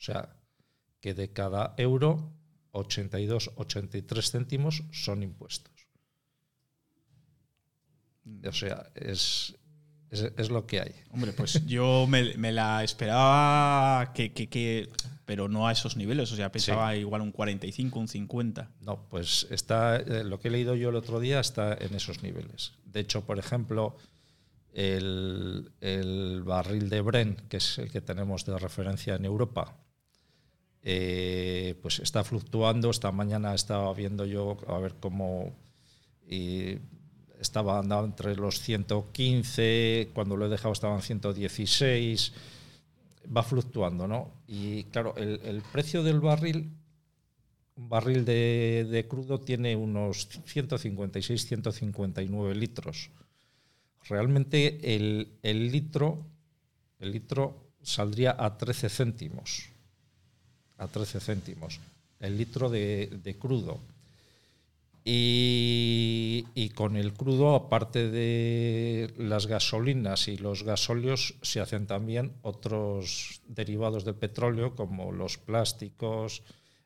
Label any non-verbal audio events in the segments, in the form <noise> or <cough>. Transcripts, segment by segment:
O sea, que de cada euro, 82, 83 céntimos son impuestos. O sea, es, es, lo que hay. Hombre, pues yo me, la esperaba que, pero no a esos niveles, o sea, pensaba igual un 45, un 50. No, pues está, eh, lo que he leído yo el otro día está en esos niveles. De hecho, por ejemplo, el, el barril de Bren, que es el que tenemos de referencia en Europa, eh, pues está fluctuando. Esta mañana estaba viendo yo a ver cómo estaba andando entre los 115, cuando lo he dejado estaban 116, va fluctuando, ¿no? Y claro, el, precio del barril, un barril de, crudo tiene unos 156, 159 litros. Realmente el, el litro, el litro saldría a 13 céntimos a 13 céntimos el litro de, crudo. Y, con el crudo, aparte de las gasolinas y los gasóleos, se hacen también otros derivados del petróleo, como los plásticos,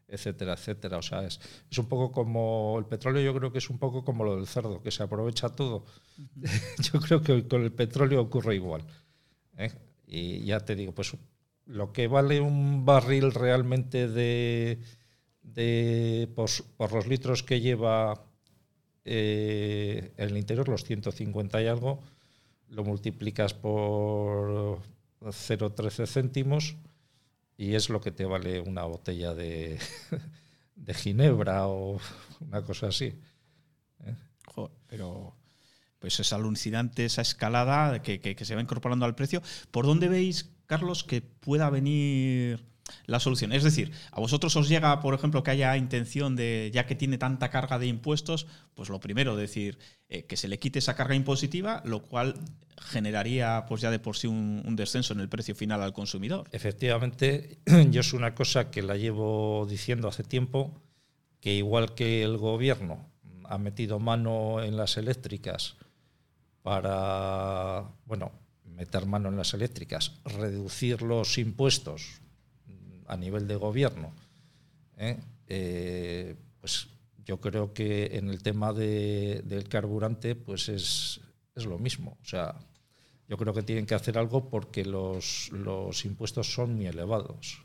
etcétera, etcétera. O sea, es, es, un poco como el petróleo, yo creo que es un poco como lo del cerdo, que se aprovecha todo. <laughs> yo creo que con el petróleo ocurre igual. ¿eh? Y ya te digo, pues lo que vale un barril realmente de, de por, los litros que lleva eh, en el interior, los 150 y algo, lo multiplicas por 0,13 céntimos y es lo que te vale una botella de, <laughs> de ginebra o una cosa así. ¿eh? pero pues es alucinante esa escalada que, que, se va incorporando al precio. ¿Por dónde veis Carlos, que pueda venir la solución. Es decir, a vosotros os llega, por ejemplo, que haya intención de, ya que tiene tanta carga de impuestos, pues lo primero, decir, eh, que se le quite esa carga impositiva, lo cual generaría pues ya de por sí un, descenso en el precio final al consumidor. Efectivamente, <clears throat> yo es una cosa que la llevo diciendo hace tiempo, que igual que el gobierno ha metido mano en las eléctricas para, bueno, meter mano en las eléctricas, reducir los impuestos a nivel de gobierno, ¿eh? Eh, pues yo creo que en el tema del carburante pues es, lo mismo. O sea, yo creo que tienen que hacer algo porque los, impuestos son muy elevados.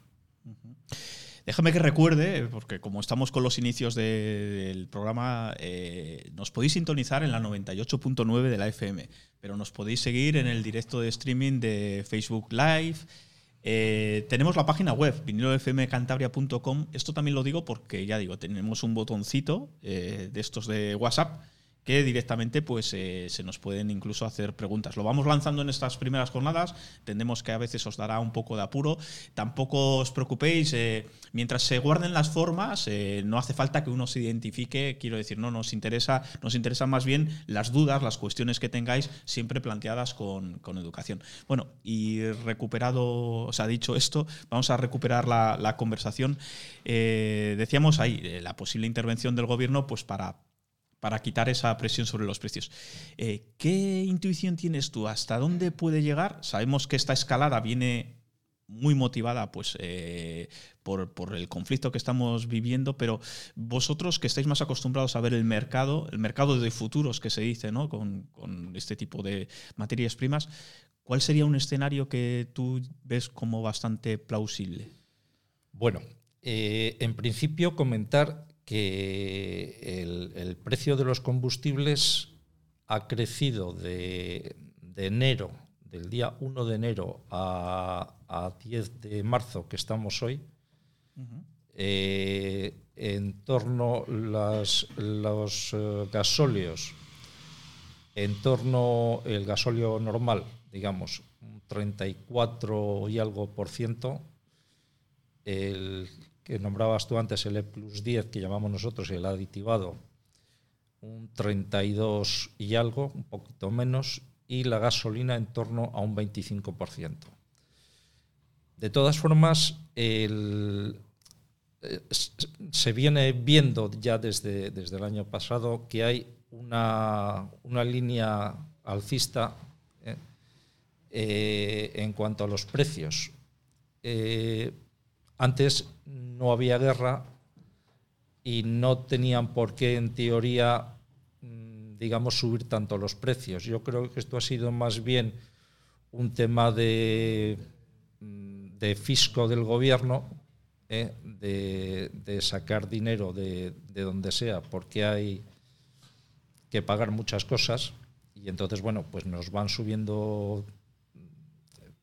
Déjame que recuerde, porque como estamos con los inicios del programa, eh, nos podéis sintonizar en la 98.9 de la FM, pero nos podéis seguir en el directo de streaming de Facebook Live. Eh, tenemos la página web, vinilofmcantabria.com. Esto también lo digo porque, ya digo, tenemos un botoncito eh, de estos de WhatsApp que directamente pues, eh, se nos pueden incluso hacer preguntas. Lo vamos lanzando en estas primeras jornadas, entendemos que a veces os dará un poco de apuro. Tampoco os preocupéis, eh, mientras se guarden las formas, eh, no hace falta que uno se identifique, quiero decir, no nos interesa, nos interesan más bien las dudas, las cuestiones que tengáis, siempre planteadas con, educación. Bueno, y recuperado, os ha dicho esto, vamos a recuperar la, la conversación. decíamos ahí, la posible intervención del gobierno, pues para para quitar esa presión sobre los precios. Eh, ¿Qué intuición tienes tú? ¿Hasta dónde puede llegar? Sabemos que esta escalada viene muy motivada pues, eh, por, el conflicto que estamos viviendo, pero vosotros que estáis más acostumbrados a ver el mercado, el mercado de futuros que se dice ¿no? con, este tipo de materias primas, ¿cuál sería un escenario que tú ves como bastante plausible? Bueno, eh, en principio comentar que el, precio de los combustibles ha crecido de, enero, del día 1 de enero a, 10 de marzo, que estamos hoy, eh, en torno las, los eh, gasóleos, en torno el gasóleo normal, digamos, un 34 y algo por ciento, el que nombrabas tú antes, el E plus 10, que llamamos nosotros, el aditivado, un 32 y algo, un poquito menos, y la gasolina en torno a un 25%. De todas formas, eh, se viene viendo ya desde, desde, el año pasado que hay una, línea alcista eh, eh, en cuanto a los precios antes no había guerra y no tenían por qué, en teoría, mm, digamos, subir tanto los precios. Yo creo que esto ha sido más bien un tema de, mm, fisco del gobierno, ¿eh? de, sacar dinero de donde sea, porque hay que pagar muchas cosas y entonces, bueno, pues nos van subiendo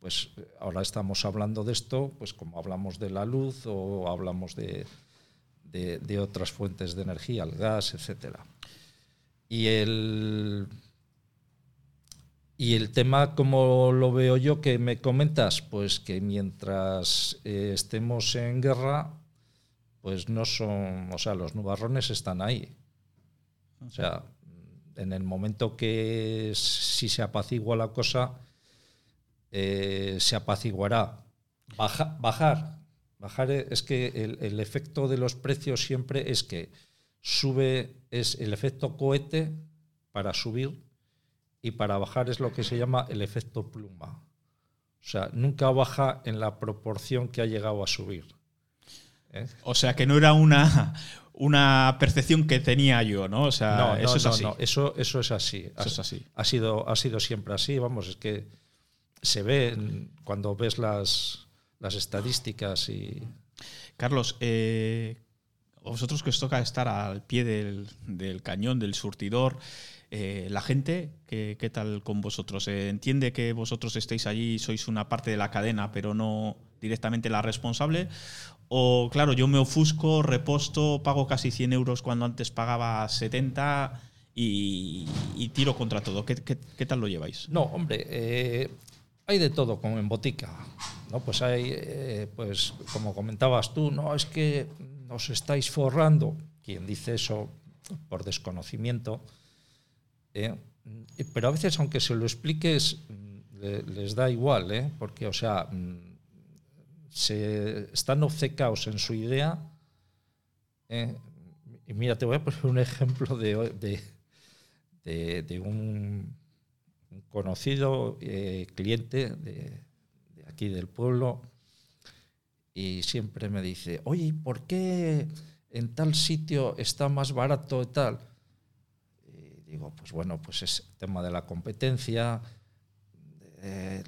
pues ahora estamos hablando de esto, pues como hablamos de la luz o hablamos de, de, otras fuentes de energía, el gas, etc. Y el, y el tema, como lo veo yo, que me comentas, pues que mientras eh, estemos en guerra, pues no son, o sea, los nubarrones están ahí. O sea, en el momento que si se apacigua la cosa, eh, se apaciguará. bajar, bajar es que el, efecto de los precios siempre es que sube, es el efecto cohete para subir y para bajar es lo que se llama el efecto pluma. O sea, nunca baja en la proporción que ha llegado a subir. ¿eh? O sea, que no era una, una percepción que tenía yo, ¿no? O sea, eso es así. eso, eso es así. Eso es así. Ha sido, ha sido siempre así, vamos, es que se ve cuando ves las, las estadísticas y... Carlos, eh, vosotros que os toca estar al pie del, cañón, del surtidor, eh, la gente, ¿qué, tal con vosotros? Eh, ¿Entiende que vosotros estéis allí, sois una parte de la cadena, pero no directamente la responsable? O, claro, yo me ofusco, reposto, pago casi 100 euros cuando antes pagaba 70 y, tiro contra todo. ¿Qué, tal lo lleváis? No, hombre, hay de todo como en botica. ¿no? Pues hay, eh, pues como comentabas tú, no es que nos estáis forrando. Quien dice eso por desconocimiento. ¿eh? pero a veces, aunque se lo expliques, les da igual, ¿eh? porque, o sea, se están obcecados en su idea. Y mira, te voy a poner un ejemplo de, de un conocido eh, cliente de, aquí del pueblo y siempre me dice, oye, ¿por qué en tal sitio está más barato y tal? Y digo, pues bueno, pues es el tema de la competencia,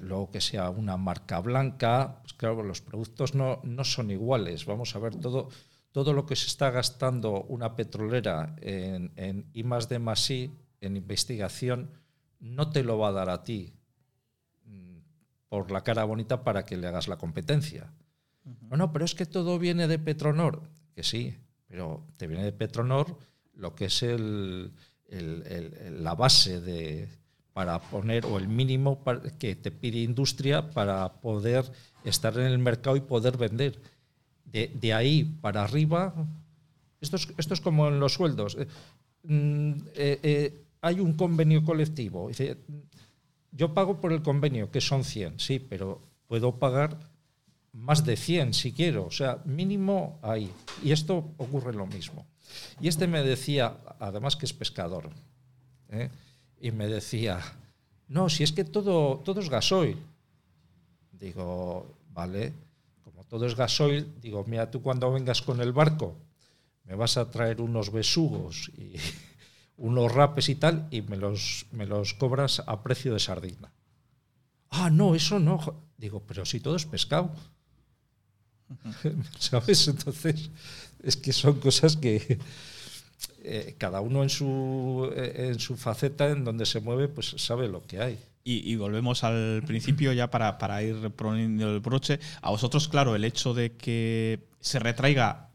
luego que sea una marca blanca, pues claro, los productos no, no son iguales. Vamos a ver todo, todo lo que se está gastando una petrolera en, en I más D más I, en investigación, no te lo va a dar a ti mm, por la cara bonita para que le hagas la competencia. No, pero es que todo viene de Petronor. Que sí, pero te viene de Petronor lo que es el, la base de, para poner, o el mínimo que te pide industria para poder estar en el mercado y poder vender. De, ahí para arriba, esto es, esto es como en los sueldos. Eh, mm, eh, eh, hay un convenio colectivo. Yo pago por el convenio, que son 100, sí, pero puedo pagar más de 100 si quiero, o sea, mínimo ahí. Y esto ocurre lo mismo. Y este me decía, además que es pescador, ¿eh? y me decía, no, si es que todo, todo es gasoil. Digo, vale, como todo es gasoil, digo, mira, tú cuando vengas con el barco, me vas a traer unos besugos y unos rapes y tal, y me los, me los cobras a precio de sardina. Ah, no, eso no. Digo, pero si todo es pescado. <laughs> ¿Sabes? Entonces, es que son cosas que eh, cada uno en su, eh, en su faceta, en donde se mueve, pues sabe lo que hay. Y, volvemos al principio ya para, para ir poniendo el broche. A vosotros, claro, el hecho de que se retraiga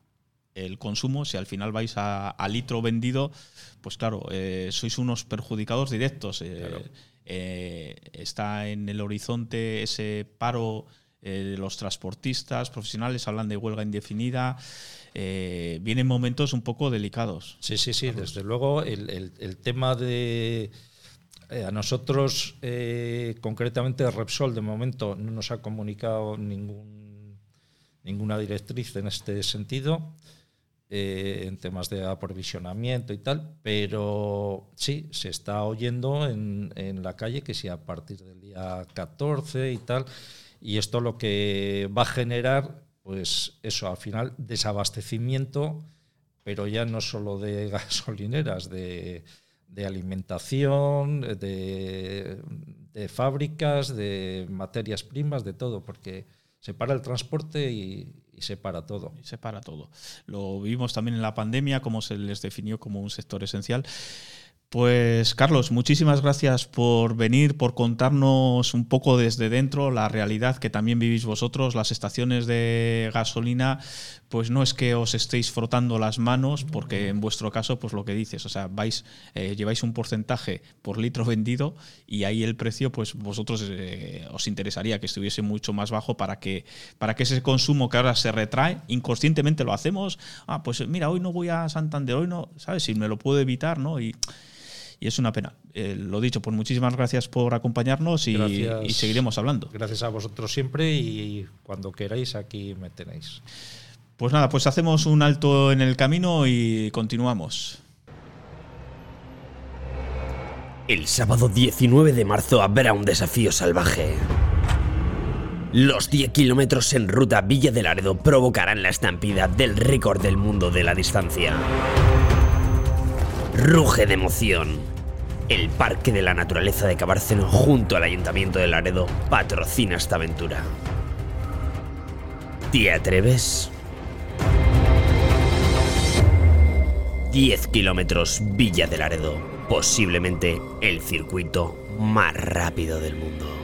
el consumo, si al final vais a, litro vendido, pues claro, eh, sois unos perjudicados directos. Eh, eh, está en el horizonte ese paro de los transportistas profesionales, hablan de huelga indefinida. vienen momentos un poco delicados. Sí, sí, sí, desde luego el, tema de... a nosotros, concretamente Repsol, de momento no nos ha comunicado ningún, ninguna directriz en este sentido. Eh, en temas de aprovisionamiento y tal, pero sí, se está oyendo en, en, la calle que si a partir del día 14 y tal, y esto lo que va a generar pues eso, al final desabastecimiento, pero ya no solo de <laughs> gasolineras, de, alimentación, de, fábricas, de materias primas, de todo, porque se para el transporte y, y se para todo. Y se para todo. Lo vimos también en la pandemia, como se les definió como un sector esencial. Pues Carlos, muchísimas gracias por venir, por contarnos un poco desde dentro la realidad que también vivís vosotros. Las estaciones de gasolina, pues no es que os estéis frotando las manos, porque en vuestro caso, pues lo que dices, o sea, vais, eh, lleváis un porcentaje por litro vendido y ahí el precio, pues vosotros eh, os interesaría que estuviese mucho más bajo para que, para que ese consumo que ahora se retrae, inconscientemente lo hacemos. Ah, pues mira, hoy no voy a Santander, hoy no, ¿sabes? Si me lo puedo evitar, ¿no? Y y es una pena. Eh, lo dicho, pues muchísimas gracias por acompañarnos y, seguiremos hablando. Gracias a vosotros siempre y cuando queráis aquí me tenéis. Pues nada, pues hacemos un alto en el camino y continuamos. El sábado 19 de marzo habrá un desafío salvaje. Los 10 kilómetros en ruta Villa del Laredo provocarán la estampida del récord del mundo de la distancia. Ruge de emoción el Parque de la Naturaleza de Cabárceno junto al Ayuntamiento de Laredo patrocina esta aventura. ¿Te atreves? 10 kilómetros Villa de Laredo, posiblemente el circuito más rápido del mundo.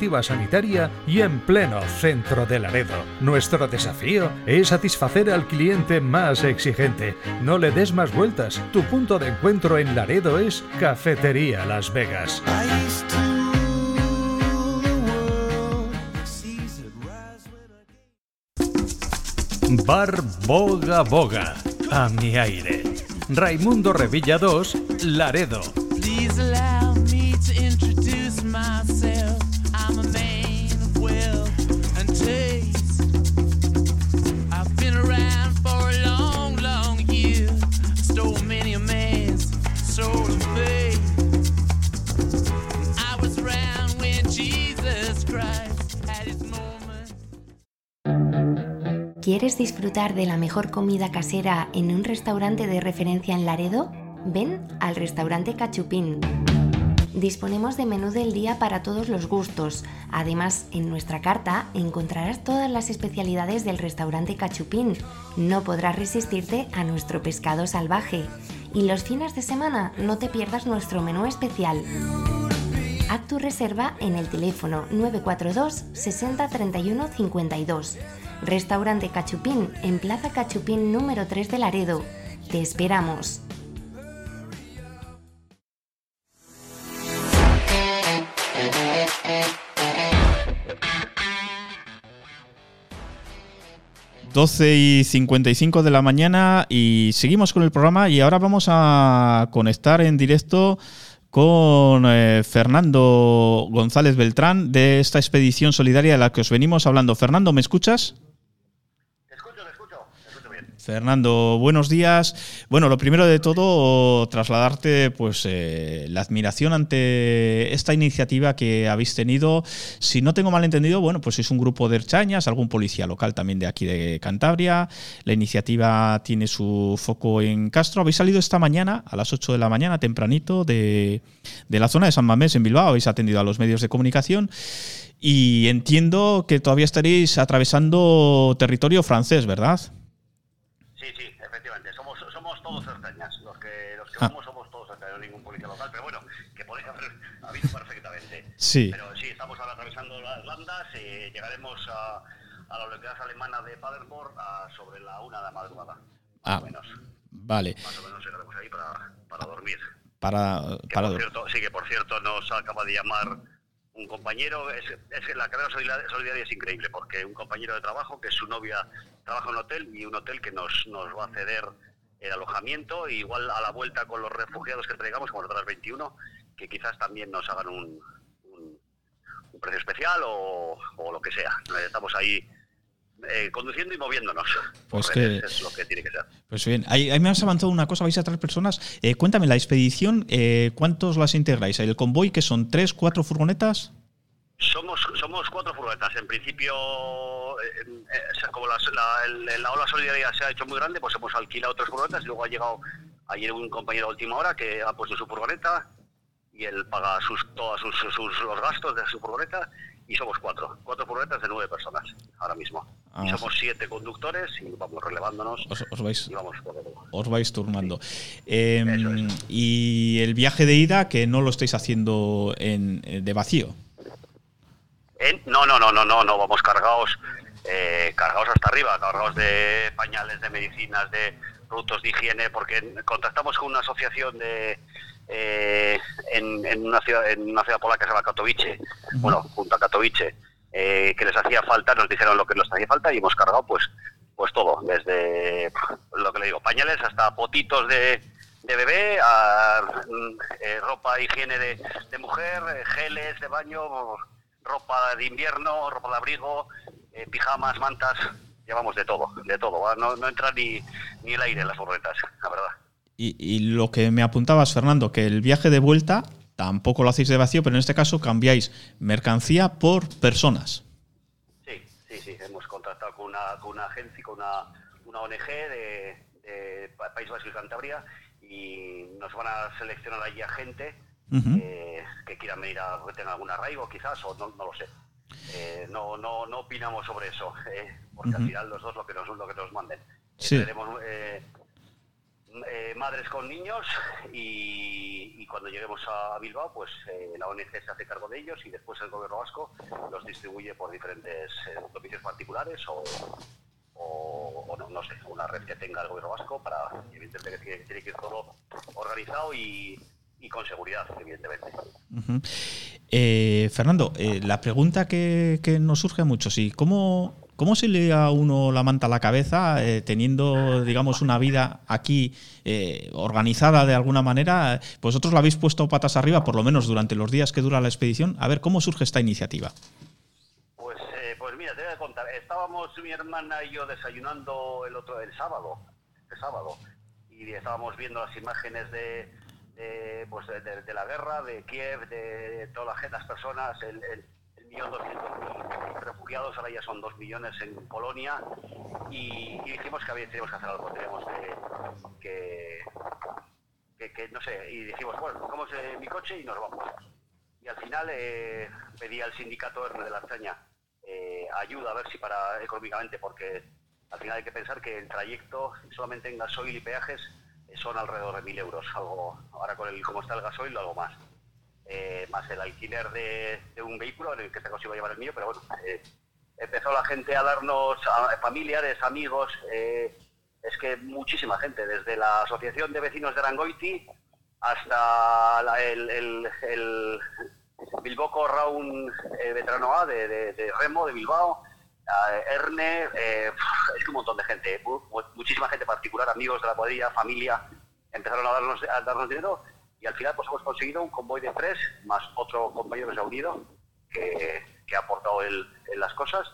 normativa sanitaria y en pleno centro de Laredo. Nuestro desafío es satisfacer al cliente más exigente. No le des más vueltas. Tu punto de encuentro en Laredo es Cafetería Las Vegas. Bar Boga Boga. A mi aire. Raimundo Revilla 2, Laredo. ¿Quieres disfrutar de la mejor comida casera en un restaurante de referencia en Laredo? Ven al restaurante Cachupín. Disponemos de menú del día para todos los gustos. Además, en nuestra carta encontrarás todas las especialidades del restaurante Cachupín. No podrás resistirte a nuestro pescado salvaje. Y los fines de semana no te pierdas nuestro menú especial. Haz tu reserva en el teléfono 942 60 31 52 Restaurante Cachupín en Plaza Cachupín número 3 de Laredo. Te esperamos. ...12 y 55 de la mañana y seguimos con el programa y ahora vamos a conectar en directo con eh, Fernando González Beltrán de esta expedición solidaria de la que os venimos hablando. Fernando, ¿me escuchas? Fernando, buenos días. Bueno, lo primero de todo, trasladarte pues eh, la admiración ante esta iniciativa que habéis tenido. Si no tengo mal entendido, bueno, pues es un grupo de erchañas, algún policía local también de aquí de Cantabria. La iniciativa tiene su foco en Castro. Habéis salido esta mañana, a las 8 de la mañana, tempranito, de, de la zona de San Mamés, en Bilbao. Habéis atendido a los medios de comunicación. Y entiendo que todavía estaréis atravesando territorio francés, ¿verdad? Sí, sí, efectivamente. Somos, somos todos cercañas. Los que, los que ah. vamos somos todos cercañas, no ningún policía local. Pero bueno, que podéis haber <laughs> habido perfectamente. Sí. Pero sí, estamos ahora atravesando las landas. y llegaremos a, a la localidad alemana de Paderborn a sobre la una de la madrugada. Ah, más o menos. Vale. Más o menos llegaremos ahí para, para dormir. Para, para por cierto, sí, que por cierto nos acaba de llamar un compañero, es, es la carrera solidaria es increíble, porque un compañero de trabajo que su novia trabaja en un hotel y un hotel que nos, nos va a ceder el alojamiento, igual a la vuelta con los refugiados que traigamos, como otras 21, que quizás también nos hagan un, un, precio especial o, lo que sea. Estamos ahí eh, conduciendo y moviéndonos. Pues que, es lo que tiene que ser. Pues bien, ahí, me has avanzado una cosa, vais a traer personas. Eh, cuéntame, la expedición, eh, ¿cuántos las integráis? ¿El convoy que son tres, cuatro furgonetas? Somos, somos cuatro furgonetas. En principio, como la, la, ola solidaria se ha hecho muy grande, pues hemos alquilado tres furgonetas y luego ha llegado ayer un compañero de última hora que ha puesto su furgoneta y él paga sus, todos sus, sus, los gastos de su furgoneta y somos cuatro, cuatro furgonetas de nueve personas ahora mismo. y ah. somos siete conductores y vamos relevándonos os, vais, y vamos, os vais turnando. Em, y el viaje de ida, que no lo estáis haciendo en, eh, de vacío. no, no, no, no, no, no, vamos cargados, eh, cargados hasta arriba, cargados de pañales, de medicinas, de productos de higiene, porque contactamos con una asociación de eh, en, una ciudad, en una ciudad polaca que se llama Katowice, bueno, junto a Katowice, eh, que les hacía falta, nos dijeron lo que nos hacía falta y hemos cargado pues pues todo, desde lo que le digo, pañales hasta potitos de, de bebé, a, mm, eh, ropa higiene de, de, mujer, geles de baño, ropa de invierno, ropa de abrigo, pijamas, mantas, llevamos de todo, de todo, no, no entra ni, ni el aire en las furgonetas, la verdad. Y, lo que me apuntabas, Fernando, que el viaje de vuelta tampoco lo hacéis de vacío, pero en este caso cambiáis mercancía por personas. Sí, sí, sí. Hemos contratado con una, con una agencia, con una, una ONG de, País Vasco y Cantabria y nos van a seleccionar allí a gente eh, que quieran venir a que algún arraigo quizás o no, no lo sé. Eh, no, no, no opinamos sobre eso, eh, porque al final los dos lo que nos, lo que nos manden. Sí. Eh, madres con niños y, cuando lleguemos a Bilbao, pues eh, la ONG se hace cargo de ellos y después el gobierno vasco los distribuye por diferentes eh, particulares o, o, no, no, sé, una red que tenga el gobierno vasco para, evidentemente, que tiene que ir todo organizado y, con seguridad, evidentemente. Eh, Fernando, la pregunta que, que, nos surge mucho, sí, ¿cómo, ¿Cómo se le a uno la manta a la cabeza eh, teniendo, digamos, una vida aquí eh, organizada de alguna manera? Vosotros la habéis puesto patas arriba, por lo menos durante los días que dura la expedición. A ver, ¿cómo surge esta iniciativa? Pues, eh, pues mira, te voy a contar. Estábamos mi hermana y yo desayunando el otro, el sábado, el sábado, y estábamos viendo las imágenes de, de, pues de, la guerra, de Kiev, de todas las, personas, el 1.200.000 refugiados, ahora ya son 2 millones en Polonia y, dijimos que había, teníamos que hacer algo, teníamos que, que, no sé, y dijimos, bueno, cogemos eh, mi coche y nos vamos. Y al final eh, pedí al sindicato Herne de la Arteña eh, ayuda a ver si para económicamente, porque al final hay que pensar que el trayecto solamente en gasoil y peajes eh, son alrededor de 1.000 euros, algo, ahora con el, como está el gasoil, algo más. Eh, más el alquiler de, un vehículo, en el que este caso iba a llevar el mío, pero bueno, eh, empezó la gente a darnos, familiares, amigos, eh, es que muchísima gente, desde la Asociación de Vecinos de Arangoiti hasta el, el, el Bilboco Raun Veterano A de, Remo, de Bilbao, Erne, es que un montón de gente, muchísima gente particular, amigos de la cuadrilla, familia, empezaron a darnos, a darnos dinero y al final pues hemos conseguido un convoy de tres más otro compañero que se ha unido que, ha aportado el, las cosas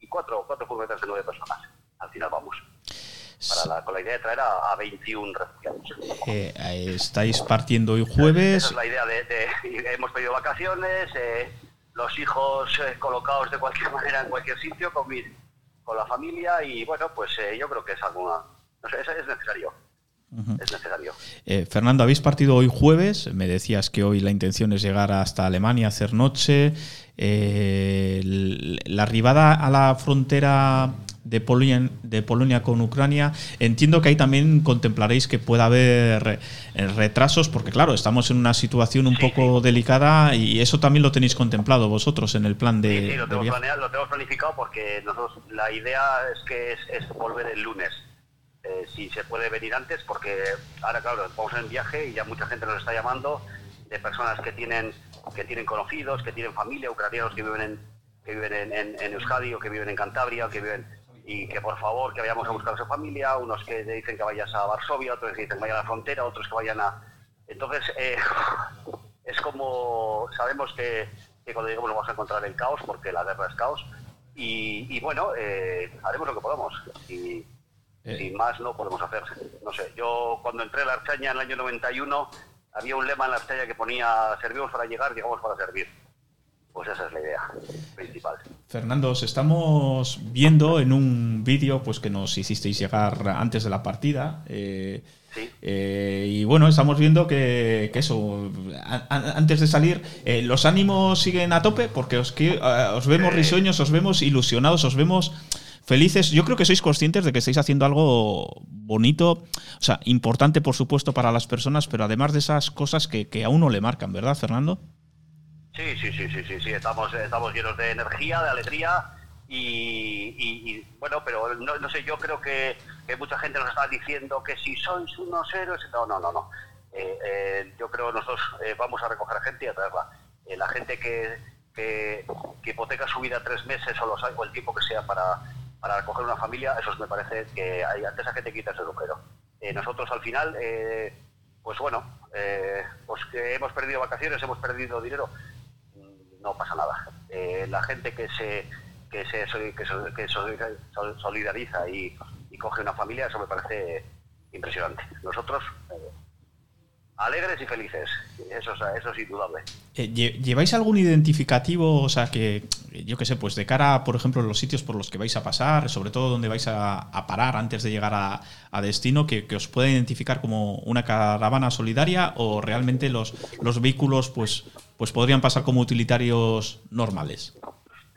y cuatro, cuatro furgonetas de nueve personas. Al final vamos. Para con la idea de traer a, 21 refugiados. Eh, estáis partiendo hoy jueves. Esa es la idea de, <laughs> hemos pedido vacaciones, eh, los hijos eh, colocados de cualquier <laughs> manera en cualquier sitio con, con la familia y bueno, pues yo creo que es alguna, no sé, es necesario es necesario. Eh, Fernando, habéis partido hoy jueves, me decías que hoy la intención es llegar hasta Alemania, hacer noche. Eh, la arribada a la frontera de Polonia, de Polonia con Ucrania, entiendo que ahí también contemplaréis que pueda haber eh, retrasos, porque claro, estamos en una situación un poco delicada y eso también lo tenéis contemplado vosotros en el plan de... Sí, lo, tenemos lo tenemos planificado porque nosotros la idea es que es volver el lunes eh, si se puede venir antes, porque ahora, claro, vamos en viaje y ya mucha gente nos está llamando de personas que tienen que tienen conocidos, que tienen familia, ucranianos que viven en, que viven en, en, Euskadi o que viven en Cantabria o que viven y que por favor que vayamos a buscar a su familia, unos que dicen que vayas a Varsovia, otros que dicen que vayan a la frontera, otros que vayan a... Entonces, eh, <laughs> es como sabemos que, cuando lleguemos vamos a encontrar el caos, porque la guerra es caos, y, bueno, eh, haremos lo que podamos. Y, eh. más no podemos hacer. No sé, yo cuando entré a la Archaña en el año 91, había un lema en la Archaña que ponía, servimos para llegar, llegamos para servir. Pues esa es la idea principal. Fernando, os estamos viendo en un vídeo pues, que nos hicisteis llegar antes de la partida. Eh, eh, y bueno, estamos viendo que, eso, antes de salir, eh, los ánimos siguen a tope porque os, os vemos risueños, os vemos ilusionados, os vemos felices. Yo creo que sois conscientes de que estáis haciendo algo bonito, o sea, importante por supuesto para las personas, pero además de esas cosas que, que a uno le marcan, ¿verdad, Fernando? Sí, sí, sí, sí, sí, sí. Estamos, estamos llenos de energía, de alegría y, bueno, pero no, sé, yo creo que, mucha gente nos está diciendo que si sois unos héroes, no, no, no, no. Eh, eh, yo creo nosotros eh, vamos a recoger gente y a traerla. la gente que, que, hipoteca su vida tres meses o, los, o el tiempo que sea para, para recoger una familia, eso me parece que hay, ante esa gente quita ese lucero. nosotros al final, pues bueno, pues que hemos perdido vacaciones, hemos perdido dinero, no pasa nada. Eh, la gente que se que se, que solidariza y, coge una familia, eso me parece impresionante. Nosotros, eh, alegres y felices, eso, eso es indudable. Eh, ¿Lleváis algún identificativo, o sea, que yo qué sé, pues de cara, por ejemplo, los sitios por los que vais a pasar, sobre todo donde vais a, parar antes de llegar a, destino, que, os pueda identificar como una caravana solidaria o realmente los, los vehículos, pues pues podrían pasar como utilitarios normales.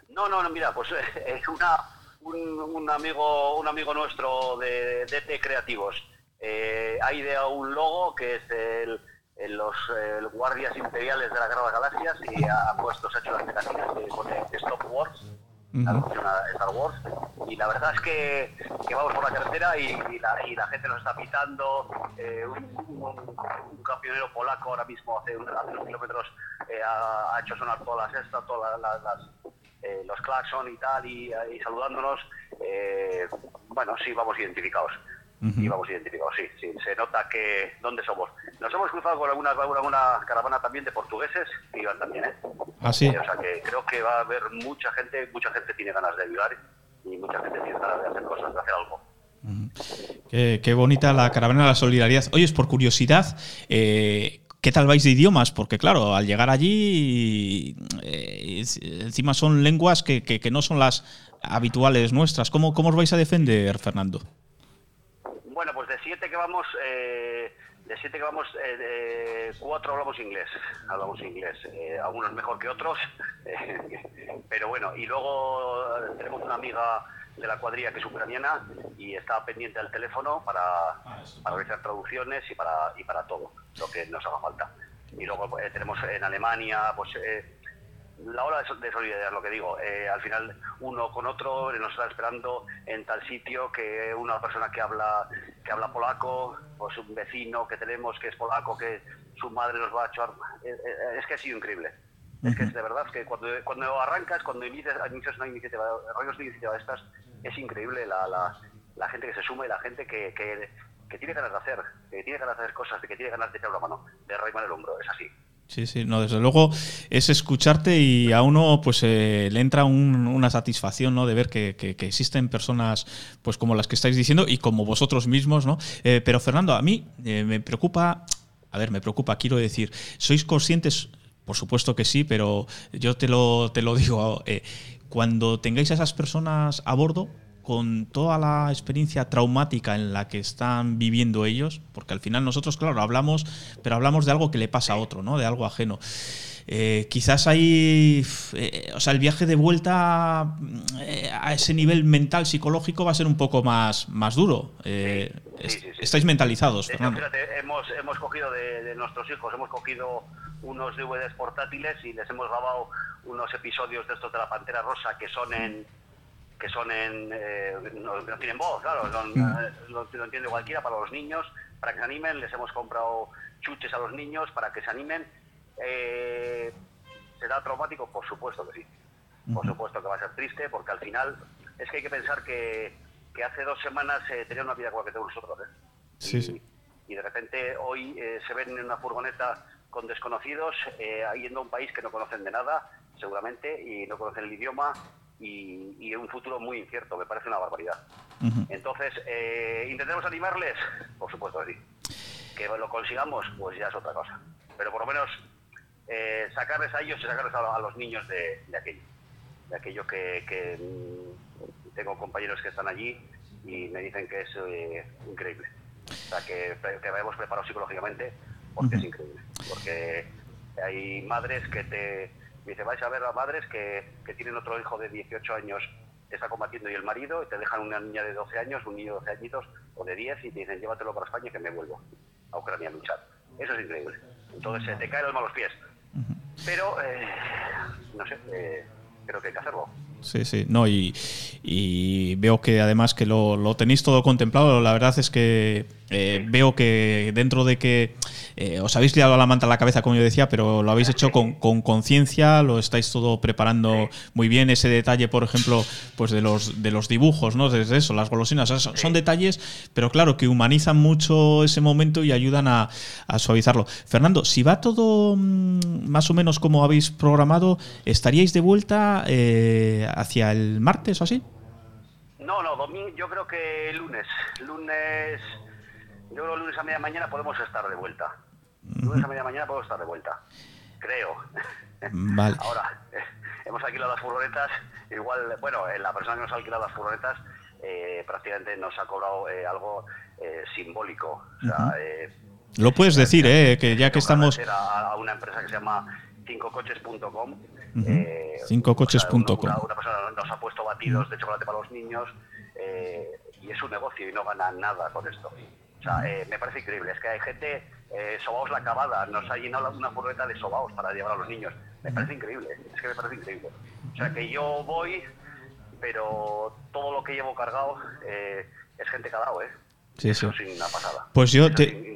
No, no, no mira, pues eh, <laughs> es una, un, amigo un amigo nuestro de DT Creativos eh, ha ideado un logo que es el, los guardias imperiales de la guerra de las galaxias y ha puesto, se ha hecho las pegatinas que pone Stop Wars Star Wars. Y la verdad es que, vamos por la carretera y, la, gente nos está pitando eh, un, camionero polaco ahora mismo hace, unos kilómetros eh, ha, hecho sonar todas las estas todas las, eh, los claxon y tal y, saludándonos bueno sí vamos identificados y vamos identificados, sí, sí, se nota que dónde somos. Nos hemos cruzado con alguna, alguna caravana también de portugueses que iban también, ¿eh? Ah, sí. o sea que creo que va a haber mucha gente, mucha gente tiene ganas de ayudar y mucha gente tiene ganas de hacer cosas, de hacer algo. Qué, bonita la caravana de la solidaridad. Oye, es por curiosidad, eh, ¿qué tal vais de idiomas? Porque claro, al llegar allí, eh, encima son lenguas que, que, no son las habituales nuestras. ¿Cómo, ¿Cómo os vais a defender, Fernando? Bueno, pues de siete que vamos, eh, de siete que vamos, eh, cuatro hablamos inglés, hablamos inglés, eh, algunos mejor que otros, <laughs> pero bueno, y luego tenemos una amiga de la cuadrilla que es ucraniana y está pendiente al teléfono para, ah, para realizar traducciones y para, y para todo lo que nos haga falta. Y luego tenemos en Alemania, pues la hora de solidaridad, lo que digo. Eh, al final, uno con otro nos está esperando en tal sitio que una persona que habla que habla polaco, pues un vecino que tenemos que es polaco, que su madre nos va a echar. Eh, eh, es que ha sido increíble. Es que es de verdad que cuando, cuando arrancas, cuando inicias, una iniciativa, arrancas una iniciativa de estas, es increíble la, la, la gente que se suma y la gente que, que, que, tiene ganas de hacer, que tiene ganas de hacer cosas, que tiene ganas de echar la mano, de arraimar el hombro. Es así. Sí, sí, no, desde luego es escucharte y a uno pues eh, le entra una satisfacción ¿no? de ver que, existen personas pues como las que estáis diciendo y como vosotros mismos, ¿no? Eh, pero Fernando, a mí eh, me preocupa, a ver, me preocupa, quiero decir, ¿sois conscientes? Por supuesto que sí, pero yo te lo, te lo digo, cuando tengáis a esas personas a bordo, con toda la experiencia traumática en la que están viviendo ellos, porque al final nosotros, claro, hablamos, pero hablamos de algo que le pasa a otro, ¿no? De algo ajeno. Eh, quizás hay, eh, o sea, el viaje de vuelta eh, a ese nivel mental, psicológico, va a ser un poco más, más duro. estáis mentalizados, Fernando. hemos, hemos cogido de, de, nuestros hijos, hemos cogido unos DVDs portátiles y les hemos grabado unos episodios de estos de la Pantera Rosa que son en que son en, eh, no, tienen voz, claro, mm. eh, lo, entiende cualquiera para los niños, para que se animen, les hemos comprado chuches a los niños para que se animen. Eh, ¿Será traumático? Por supuesto que sí. Por supuesto que va a ser triste, porque al final es que hay que pensar que, que hace dos semanas eh, tenía una vida como la que tenemos nosotros. ¿eh? Sí, y, sí. y de repente hoy eh, se ven en una furgoneta con desconocidos, eh, yendo a un país que no conocen de nada, seguramente, y no conocen el idioma, y, y un futuro muy incierto, me parece una barbaridad. Entonces, eh, ¿intentemos animarles? Por supuesto que sí. Que lo consigamos, pues ya es otra cosa. Pero por lo menos eh, sacarles a ellos y sacarles a, a los niños de, de aquello. De aquello que, que, mm, tengo compañeros que están allí y me dicen que es eh, increíble. O sea, que, que vayamos preparados psicológicamente porque es increíble. Porque hay madres que te... Dice, vais a ver a madres que, que tienen otro hijo de 18 años está combatiendo y el marido, y te dejan una niña de 12 años, un niño de 12 añitos o de 10 y te dicen, llévatelo para España que me vuelvo a Ucrania a luchar. Eso es increíble. Entonces se te cae el alma a los pies. Pero, eh, no sé, eh, creo que hay que hacerlo. Sí, sí, no, y, y veo que además que lo, lo tenéis todo contemplado. La verdad es que eh, veo que dentro de que eh, os habéis liado la manta a la cabeza, como yo decía, pero lo habéis hecho con con conciencia, lo estáis todo preparando muy bien. Ese detalle, por ejemplo, pues de los de los dibujos, ¿no? Desde eso, las golosinas, o sea, son, son detalles, pero claro, que humanizan mucho ese momento y ayudan a, a suavizarlo. Fernando, si va todo mm, más o menos como habéis programado, ¿estaríais de vuelta eh, hacia el martes o así? No, no, domingo, yo creo que lunes. Lunes, yo creo que lunes a media mañana podemos estar de vuelta. Lunes a media mañana podemos estar de vuelta. Creo. Vale. <laughs> Ahora, eh, hemos alquilado las furgonetas. Igual, bueno, eh, la persona que nos ha alquilado las furgonetas eh, prácticamente nos ha cobrado eh, algo eh, simbólico. O sea, eh, Lo puedes decir, ¿eh? Que ya que estamos... A, una empresa que se llama cincocoches.com. Ujú. eh, Cincocoches.com. o sea, una, una persona nos ha puesto batidos de chocolate para los niños y es un negocio y no gana nada con esto. O sea, eh, me parece increíble. Es que hay gente, eh, Sobaos la Cavada, nos ha llenado una furgoneta de sobaos para llevar a los niños. Me parece increíble. Es que me parece increíble. O sea, que yo voy, pero todo lo que llevo cargado eh, es gente que ha dado, ¿eh? Sí, Eso sí. es una pasada. Pues yo Eso te-.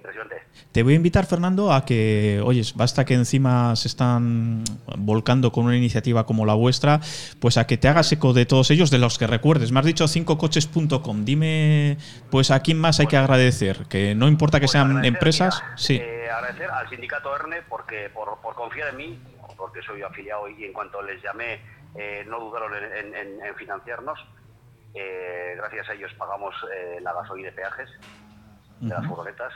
Te voy a invitar, Fernando, a que, oyes, basta que encima se están volcando con una iniciativa como la vuestra, pues a que te hagas eco de todos ellos, de los que recuerdes. Me has dicho cincocoches.com. Dime, pues a quién más hay que agradecer, que no importa que Pues sean empresas. mira, Sí. eh, agradecer al sindicato ERNE porque por, por confiar en mí, porque soy afiliado y en cuanto les llamé eh, no dudaron en, en- en- en financiarnos. Eh, gracias a ellos pagamos eh, la gasolina de peajes de las furgonetas.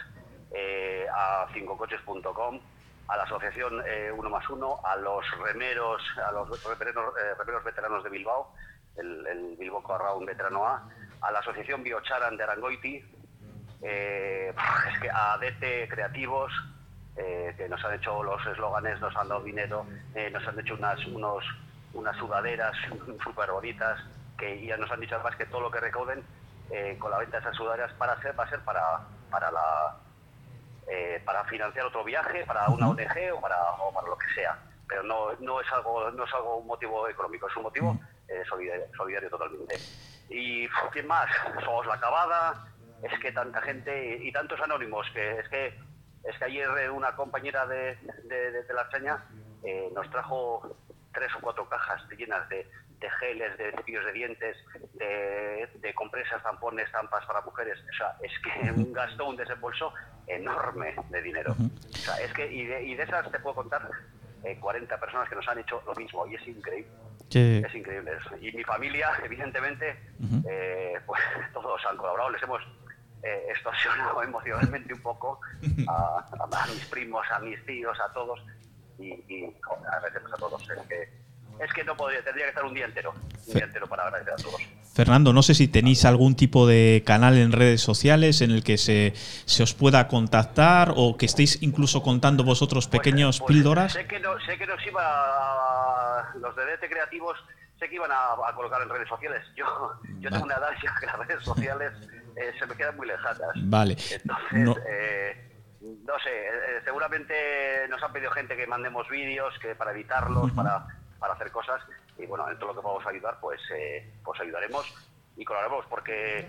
Eh, a cincocoches.com, a la asociación eh, Uno más Uno, a los remeros, a los remeros, remeros veteranos de Bilbao, el, el Bilbao Corraun Veterano A, a la asociación Biocharan de Arangoiti, es que a DT Creativos, que nos han hecho los eslóganes, nos han dado dinero, nos han hecho unas, unos, unas sudaderas <laughs> súper bonitas, que ya nos han dicho además que todo lo que recauden eh, con la venta de esas sudaderas para ser, va a ser para, para la eh, para financiar otro viaje, para una ONG o para, o para lo que sea. Pero no, no es algo no es algo un motivo económico, es un motivo eh, solidario, solidario totalmente. Y quién más, somos la acabada, es que tanta gente y, y tantos anónimos que es que es que ayer una compañera de, de, de- de la eh, nos trajo tres o cuatro cajas llenas de, de geles, de cepillos de dientes, de, de compresas, tampones, tampas para mujeres. O sea, es que un gasto, un desembolso enorme de dinero. O sea, es que, y de, y de esas te puedo contar eh, 40 personas que nos han hecho lo mismo y es increíble. Que- Es increíble. eso. Y mi familia, evidentemente, eh, pues todos han colaborado. Les hemos eh, extorsionado <laughs> emocionalmente un poco a, a- a mis primos, a mis tíos, a todos. Y, y a todos. Es que, es que no podría, tendría que estar un día entero, un día entero para agradecer a todos. Fernando, no sé si tenéis algún tipo de canal en redes sociales en el que se, se os pueda contactar o que estéis incluso contando vosotros Pues, pequeños pues, píldoras. Sé que, no, sé que nos iba a- los de DT Creativos, sé que iban a, a colocar en redes sociales. Yo, yo tengo una edad ya que las redes sociales eh, se me quedan muy lejanas. Vale. Entonces, No- eh, no sé, eh, seguramente nos han pedido gente que mandemos vídeos que para editarlos, para, para hacer cosas. Y bueno, en todo lo que podamos ayudar, pues, eh, pues ayudaremos y colaboraremos, porque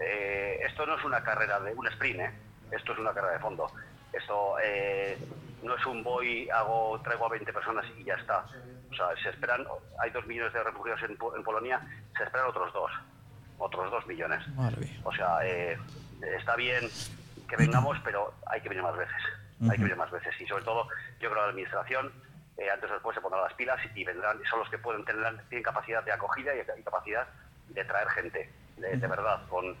eh, esto no es una carrera de un sprint, ¿eh? esto es una carrera de fondo. Esto, eh, no es un voy, hago, traigo a 20 personas y ya está. O sea, se esperan, hay dos millones de refugiados en, en Polonia, se esperan otros dos, otros dos millones. O sea, eh, está bien que vengamos, pero hay que venir más veces. Hay que venir más veces. Y sobre todo, yo creo que la administración, eh, antes o después se pondrá las pilas y vendrán, son los que pueden tener, tienen capacidad de acogida y, capacidad de traer gente, de, verdad. Con,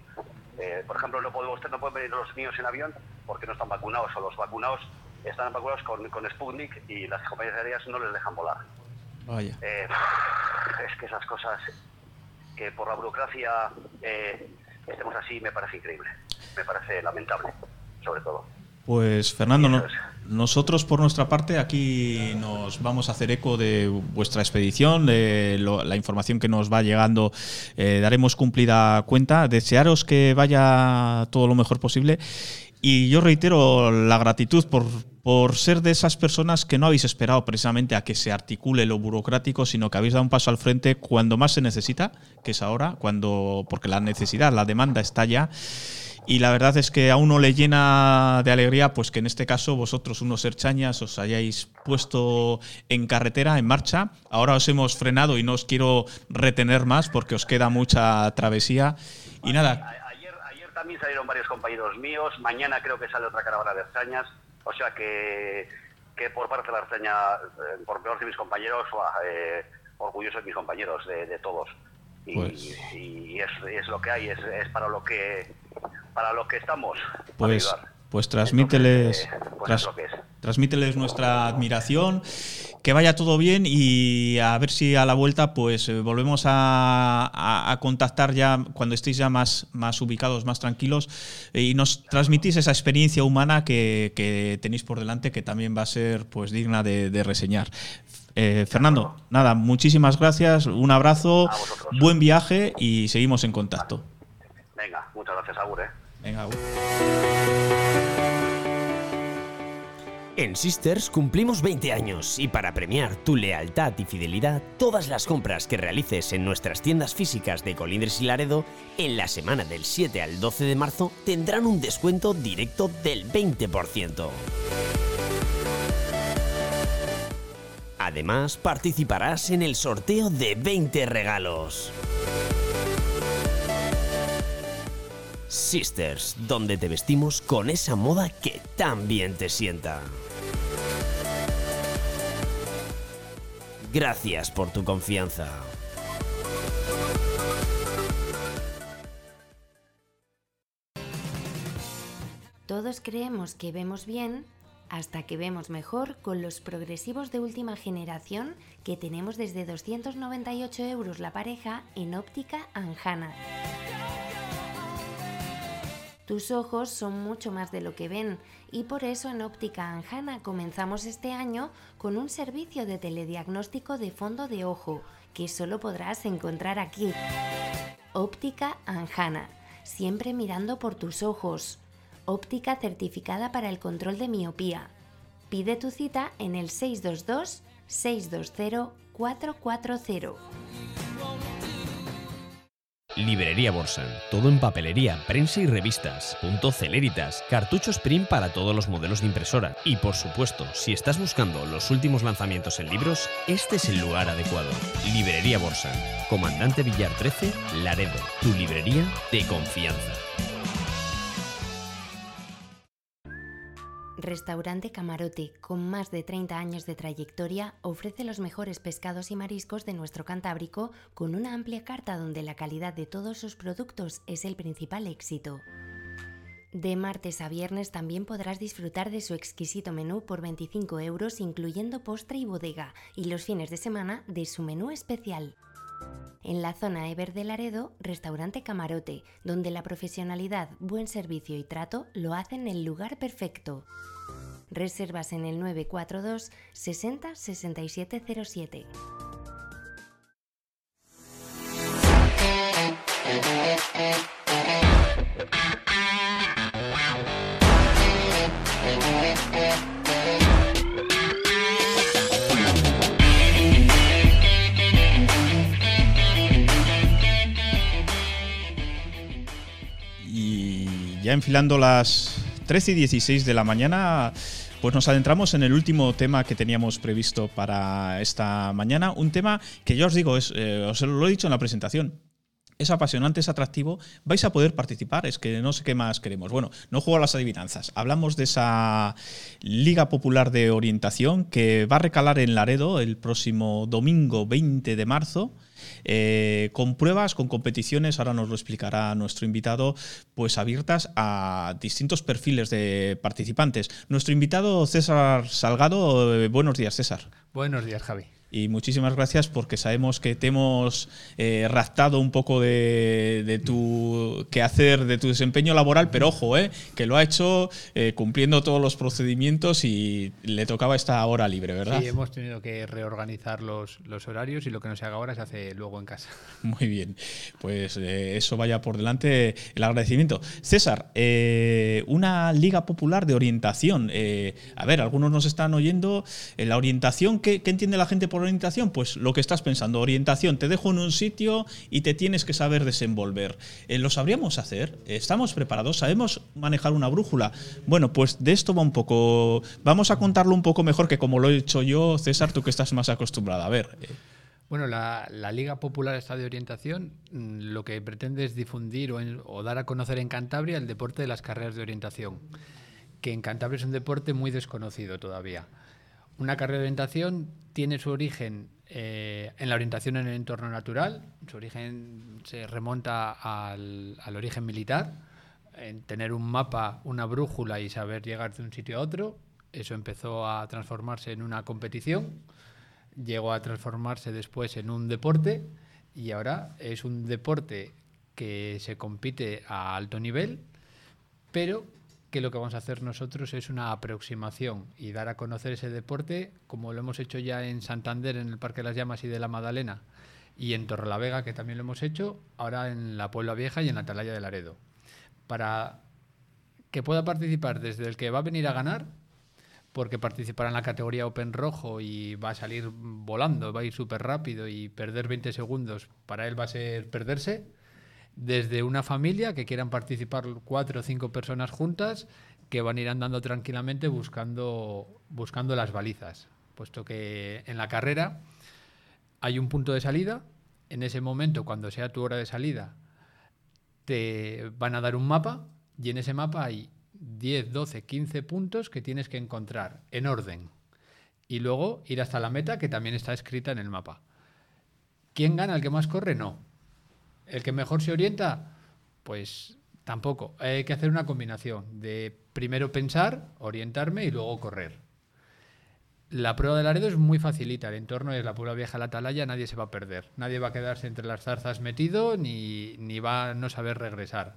eh, por ejemplo, no, podemos, no pueden venir los niños en avión porque no están vacunados, o los vacunados están vacunados con, con Sputnik y las compañías aéreas no les dejan volar. Vaya. Eh, <laughs> es que esas cosas que por la burocracia estemos así me parece increíble, me parece lamentable, sobre todo. Pues Fernando, nosotros por nuestra parte aquí nos vamos a hacer eco de vuestra expedición, de la información que nos va llegando, eh, daremos cumplida cuenta, desearos que vaya todo lo mejor posible. Y yo reitero la gratitud por, por ser de esas personas que no habéis esperado precisamente a que se articule lo burocrático, sino que habéis dado un paso al frente cuando más se necesita, que es ahora, cuando porque la necesidad, la demanda está ya. Y la verdad es que a uno le llena de alegría, pues que en este caso vosotros, unos herchañas, os hayáis puesto en carretera, en marcha. Ahora os hemos frenado y no os quiero retener más porque os queda mucha travesía. Y nada. Ayer, ayer también salieron varios compañeros míos. Mañana creo que sale otra caravana de herchañas. O sea que, que por parte de la Arceña, eh, por peor de mis compañeros, eh, orgulloso de mis compañeros, de, todos. Y, pues. es, lo que hay, es, para lo que para lo que estamos. Pues, pues transmíteles, eh, pues transmíteles nuestra admiración que vaya todo bien y a ver si a la vuelta pues eh, volvemos a, contactar ya cuando estéis ya más, más ubicados, más tranquilos eh, y nos transmitís esa experiencia humana que, tenéis por delante que también va a ser pues digna de, reseñar. Eh, Fernando, nada, muchísimas gracias, un abrazo, buen viaje y seguimos en contacto. Venga, muchas gracias, Agur. Venga, Agur. En Sisters cumplimos 20 años y para premiar tu lealtad y fidelidad, todas las compras que realices en nuestras tiendas físicas de Colindres y Laredo en la semana del 7 al 12 de marzo tendrán un descuento directo del 20%. Además, participarás en el sorteo de 20 regalos. Sisters, donde te vestimos con esa moda que tan bien te sienta. Gracias por tu confianza. Todos creemos que vemos bien hasta que vemos mejor con los progresivos de última generación que tenemos desde 298 euros la pareja en óptica Anjana. Tus ojos son mucho más de lo que ven y por eso en Óptica Anjana comenzamos este año con un servicio de telediagnóstico de fondo de ojo que solo podrás encontrar aquí. Óptica Anjana, siempre mirando por tus ojos. Óptica certificada para el control de miopía. Pide tu cita en el 622 620 440. Librería Borsan, todo en papelería, prensa y revistas, punto celeritas, cartuchos print para todos los modelos de impresora. Y por supuesto, si estás buscando los últimos lanzamientos en libros, este es el lugar adecuado. Librería Borsan, Comandante Villar 13, Laredo, tu librería de confianza. Restaurante Camarote, con más de 30 años de trayectoria, ofrece los mejores pescados y mariscos de nuestro Cantábrico con una amplia carta donde la calidad de todos sus productos es el principal éxito. De martes a viernes también podrás disfrutar de su exquisito menú por 25 euros incluyendo postre y bodega y los fines de semana de su menú especial. En la zona Ever de Laredo, restaurante Camarote, donde la profesionalidad, buen servicio y trato lo hacen el lugar perfecto. Reservas en el 942 60 6707. Ya enfilando las 13 y 16 de la mañana, Pues nos adentramos en el último tema que teníamos previsto para esta mañana. Un tema que yo os digo, es, eh, os lo he dicho en la presentación, es apasionante, es atractivo, vais a poder participar, es que no sé qué más queremos. Bueno, no juego a las adivinanzas, hablamos de esa Liga Popular de Orientación que va a recalar en Laredo el próximo domingo 20 de marzo. Eh, con pruebas, con competiciones, ahora nos lo explicará nuestro invitado, pues abiertas a distintos perfiles de participantes. Nuestro invitado César Salgado, eh, buenos días César. Buenos días Javi y muchísimas gracias porque sabemos que te hemos eh, raptado un poco de, tu quehacer, de tu desempeño laboral, pero ojo, eh, que lo ha hecho eh, cumpliendo todos los procedimientos y le tocaba esta hora libre, ¿verdad? Sí, hemos tenido que reorganizar los, los horarios y lo que no se haga ahora se hace luego en casa. <laughs> Muy bien, pues eh, eso vaya por delante el agradecimiento. César, una liga popular de orientación. a ver, algunos nos están oyendo. la orientación, ¿qué, ¿qué entiende la gente por orientación? Pues lo que estás pensando, orientación, te dejo en un sitio y te tienes que saber desenvolver. Eh, ¿Lo sabríamos hacer? ¿Estamos preparados? ¿Sabemos manejar una brújula? Bueno, pues de esto va un poco... Vamos a contarlo un poco mejor que como lo he hecho yo, César, tú que estás más acostumbrada. A ver. Eh. Bueno, la, Liga Popular Esta de Orientación mm, lo que pretende es difundir o dar a conocer en Cantabria el deporte de las carreras de orientación, que en Cantabria es un deporte muy desconocido todavía. Una carrera de orientación tiene su origen eh, en la orientación en el entorno natural, su origen se remonta al, origen militar, en tener un mapa, una brújula y saber llegar de un sitio a otro. Eso empezó a transformarse en una competición, llegó a transformarse después en un deporte y ahora es un deporte que se compite a alto nivel, pero que lo que vamos a hacer nosotros es una aproximación y dar a conocer ese deporte, como lo hemos hecho ya en Santander, en el Parque de las Llamas y de la Madalena, y en Torrelavega, que también lo hemos hecho, ahora en la Puebla Vieja y en la Atalaya de Laredo. Para que pueda participar desde el que va a venir a ganar, porque participará en la categoría Open Rojo y va a salir volando, va a ir súper rápido y perder 20 segundos para él va a ser perderse desde una familia que quieran participar cuatro o cinco personas juntas que van a ir andando tranquilamente buscando, buscando las balizas, puesto que en la carrera hay un punto de salida, en ese momento, cuando sea tu hora de salida, te van a dar un mapa y en ese mapa hay 10, 12, 15 puntos que tienes que encontrar en orden y luego ir hasta la meta que también está escrita en el mapa. ¿Quién gana? ¿El que más corre? No. ¿El que mejor se orienta? Pues tampoco. Hay que hacer una combinación de primero pensar, orientarme y luego correr. La prueba del Laredo es muy facilita. El entorno es la pura vieja la atalaya, nadie se va a perder. Nadie va a quedarse entre las zarzas metido ni, ni va a no saber regresar.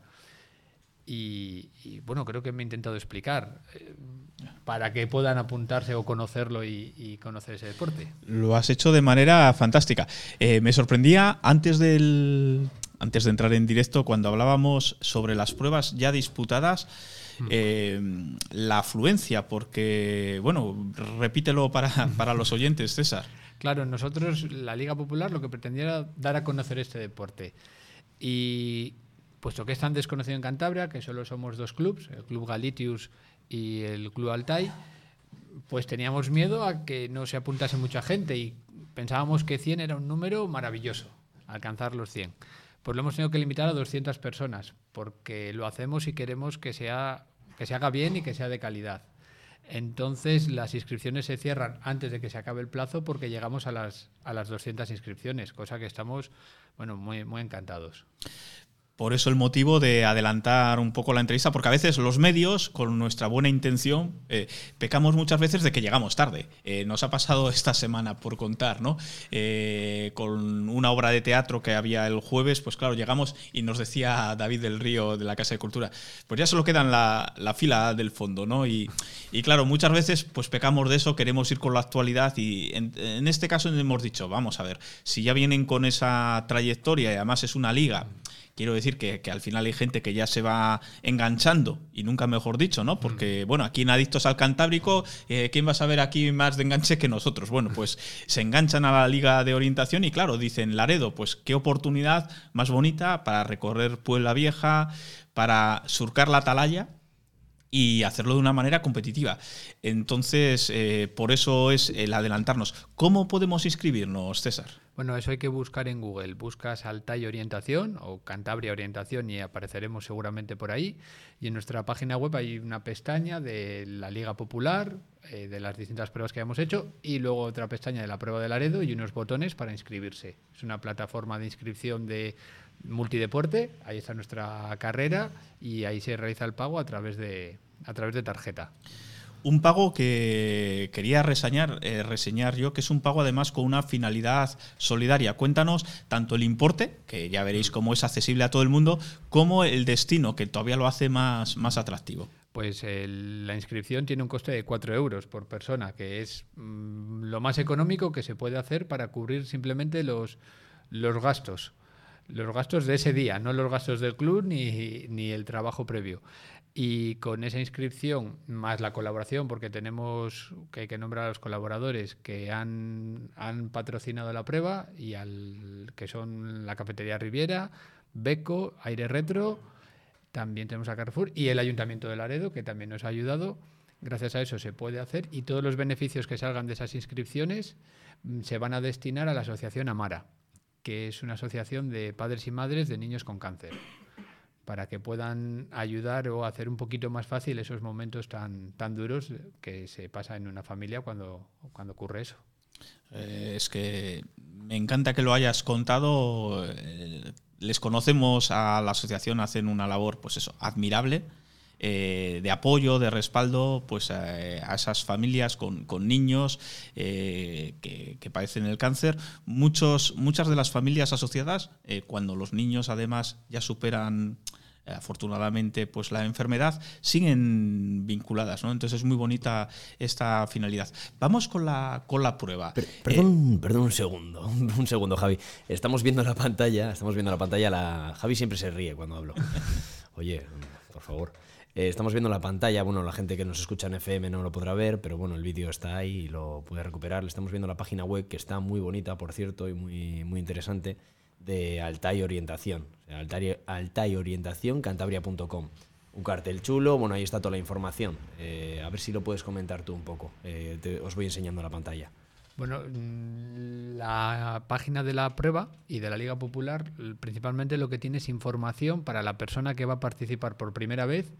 Y, bueno, creo que me he intentado explicar eh, para que puedan apuntarse o conocerlo y, conocer ese deporte. Lo has hecho de manera fantástica. Eh, me sorprendía antes del, antes de entrar en directo, cuando hablábamos sobre las pruebas ya disputadas, eh, la afluencia, porque, bueno, repítelo para, <laughs> para los oyentes, César. Claro, nosotros, la Liga Popular, lo que pretendía era dar a conocer este deporte. Y puesto que es tan desconocido en Cantabria, que solo somos dos clubes, el Club Galitius y el Club Altai, pues teníamos miedo a que no se apuntase mucha gente y pensábamos que 100 era un número maravilloso, alcanzar los 100 pues lo hemos tenido que limitar a 200 personas, porque lo hacemos y queremos que, sea, que se haga bien y que sea de calidad. Entonces las inscripciones se cierran antes de que se acabe el plazo porque llegamos a las, a las 200 inscripciones, cosa que estamos bueno, muy, muy encantados. Por eso el motivo de adelantar un poco la entrevista, porque a veces los medios, con nuestra buena intención, eh, pecamos muchas veces de que llegamos tarde. Eh, nos ha pasado <laughs> esta semana por contar, ¿no? Eh, con una obra de teatro que había el jueves, pues claro, llegamos y nos decía David del Río de la Casa de Cultura, pues ya solo queda en la, fila del fondo, ¿no? Y, claro, muchas veces pues pecamos de eso, queremos ir con la actualidad y en este caso hemos dicho, vamos a ver, si ya vienen con esa trayectoria y además es una liga quiero decir que, al final hay gente que ya se va enganchando, y nunca mejor dicho, ¿no? Porque, mm. bueno, aquí en Adictos al Cantábrico, eh, ¿quién va a saber aquí más de enganche que nosotros? Bueno, pues se enganchan a la liga de orientación y claro, dicen Laredo, pues qué oportunidad más bonita para recorrer Puebla Vieja, para surcar la atalaya y hacerlo de una manera competitiva. Entonces, eh, por eso es el adelantarnos. ¿Cómo podemos inscribirnos, César? Bueno, eso hay que buscar en Google. Buscas Altai Orientación o Cantabria Orientación y apareceremos seguramente por ahí. Y en nuestra página web hay una pestaña de la Liga Popular, eh, de las distintas pruebas que hemos hecho, y luego otra pestaña de la prueba de Laredo y unos botones para inscribirse. Es una plataforma de inscripción de multideporte, ahí está nuestra carrera y ahí se realiza el pago a través de, a través de tarjeta. Un pago que quería reseñar, eh, reseñar yo, que es un pago además con una finalidad solidaria. Cuéntanos tanto el importe, que ya veréis cómo es accesible a todo el mundo, como el destino, que todavía lo hace más, más atractivo. Pues la inscripción tiene un coste de 4 euros por persona, que es mm, lo más económico que se puede hacer para cubrir simplemente los, los gastos los gastos de ese día, no los gastos del club ni, ni, el trabajo previo. Y con esa inscripción, más la colaboración, porque tenemos que hay que nombrar a los colaboradores que han, han patrocinado la prueba y al que son la Cafetería Riviera, Beco, Aire Retro, también tenemos a Carrefour y el Ayuntamiento de Laredo, que también nos ha ayudado. Gracias a eso se puede hacer y todos los beneficios que salgan de esas inscripciones mm, se van a destinar a la Asociación Amara que es una asociación de padres y madres de niños con cáncer, para que puedan ayudar o hacer un poquito más fácil esos momentos tan, tan duros que se pasa en una familia cuando, cuando ocurre eso. Eh, es que me encanta que lo hayas contado. Eh, les conocemos a la asociación, hacen una labor, pues eso, admirable eh, de apoyo, de respaldo pues, a, esas familias con, niños eh, que, padecen el cáncer. Muchos, muchas de las familias asociadas, eh, cuando los niños además ya superan afortunadamente pues la enfermedad siguen vinculadas ¿no? entonces es muy bonita esta finalidad. Vamos con la con la prueba. Perdón perdón un segundo <laughs> un segundo Javi. Estamos viendo la pantalla estamos viendo la pantalla la Javi siempre se ríe cuando hablo. <laughs> Oye por favor eh, estamos viendo la pantalla, bueno, la gente que nos escucha en FM no lo podrá ver, pero bueno, el vídeo está ahí y lo puede recuperar. Estamos viendo la página web que está muy bonita, por cierto, y muy, muy interesante, de Altai Orientación. Altai, Orientación, cantabria.com. Un cartel chulo, bueno, ahí está toda la información. Eh, a ver si lo puedes comentar tú un poco. Eh, os voy enseñando la pantalla. Bueno, mm, la página de la prueba y de la Liga Popular principalmente lo que tiene es información para la persona que va a participar por primera vez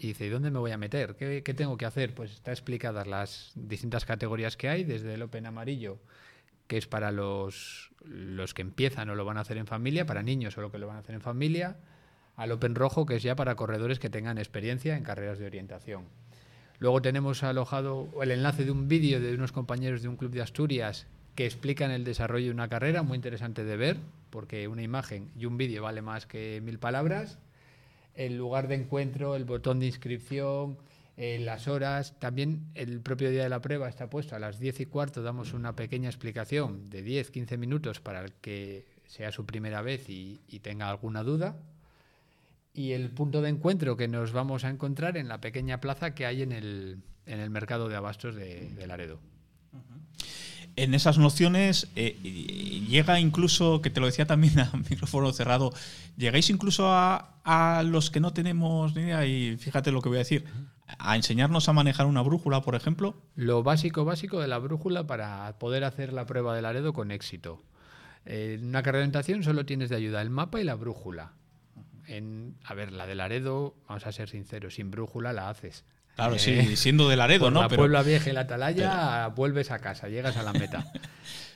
y dice, ¿y dónde me voy a meter? ¿Qué, tengo que hacer? Pues está explicadas las distintas categorías que hay, desde el Open amarillo, que es para los, los que empiezan o lo van a hacer en familia, para niños o lo que lo van a hacer en familia, al Open rojo, que es ya para corredores que tengan experiencia en carreras de orientación. Luego tenemos alojado el enlace de un vídeo de unos compañeros de un club de Asturias que explican el desarrollo de una carrera, muy interesante de ver, porque una imagen y un vídeo vale más que mil palabras el lugar de encuentro, el botón de inscripción, eh, las horas. También el propio día de la prueba está puesto a las 10 y cuarto, damos una pequeña explicación de 10-15 minutos para el que sea su primera vez y, tenga alguna duda. Y el punto de encuentro que nos vamos a encontrar en la pequeña plaza que hay en el, en el mercado de abastos de Laredo en esas nociones eh, llega incluso, que te lo decía también a <laughs> micrófono cerrado, llegáis incluso a, los que no tenemos ni idea, y fíjate lo que voy a decir, a enseñarnos a manejar una brújula, por ejemplo. Lo básico, básico de la brújula para poder hacer la prueba del Laredo con éxito. En una carrera solo tienes de ayuda el mapa y la brújula. En, a ver, la del Laredo, vamos a ser sinceros, sin brújula la haces. Claro, sí, eh, siendo de Laredo, ¿no? La Puebla Vieja y la Atalaya, vuelves a casa, llegas a la meta.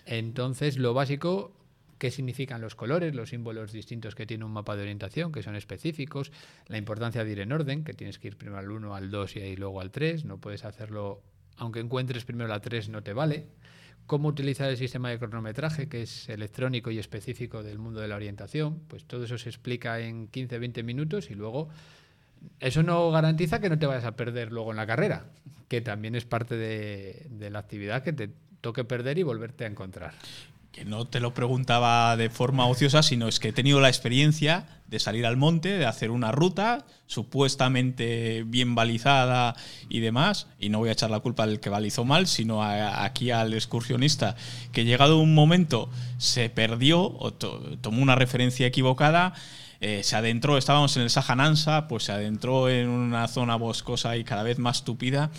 Entonces, lo básico, qué significan los colores, los símbolos distintos que tiene un mapa de orientación, que son específicos, la importancia de ir en orden, que tienes que ir primero al 1, al 2 y luego al 3, no puedes hacerlo, aunque encuentres primero la 3, no te vale. Cómo utilizar el sistema de cronometraje, que es electrónico y específico del mundo de la orientación, pues todo eso se explica en 15-20 minutos y luego eso no garantiza que no te vayas a perder luego en la carrera, que también es parte de, la actividad que te toque perder y volverte a encontrar. Que no te lo preguntaba de forma ociosa, sino es que he tenido la experiencia de salir al monte, de hacer una ruta supuestamente bien balizada y demás, y no voy a echar la culpa al que balizó mal, sino aquí al excursionista, que llegado un momento se perdió o tomó una referencia equivocada eh, se adentró, estábamos en el Sajanansa, pues se adentró en una zona boscosa y cada vez más tupida.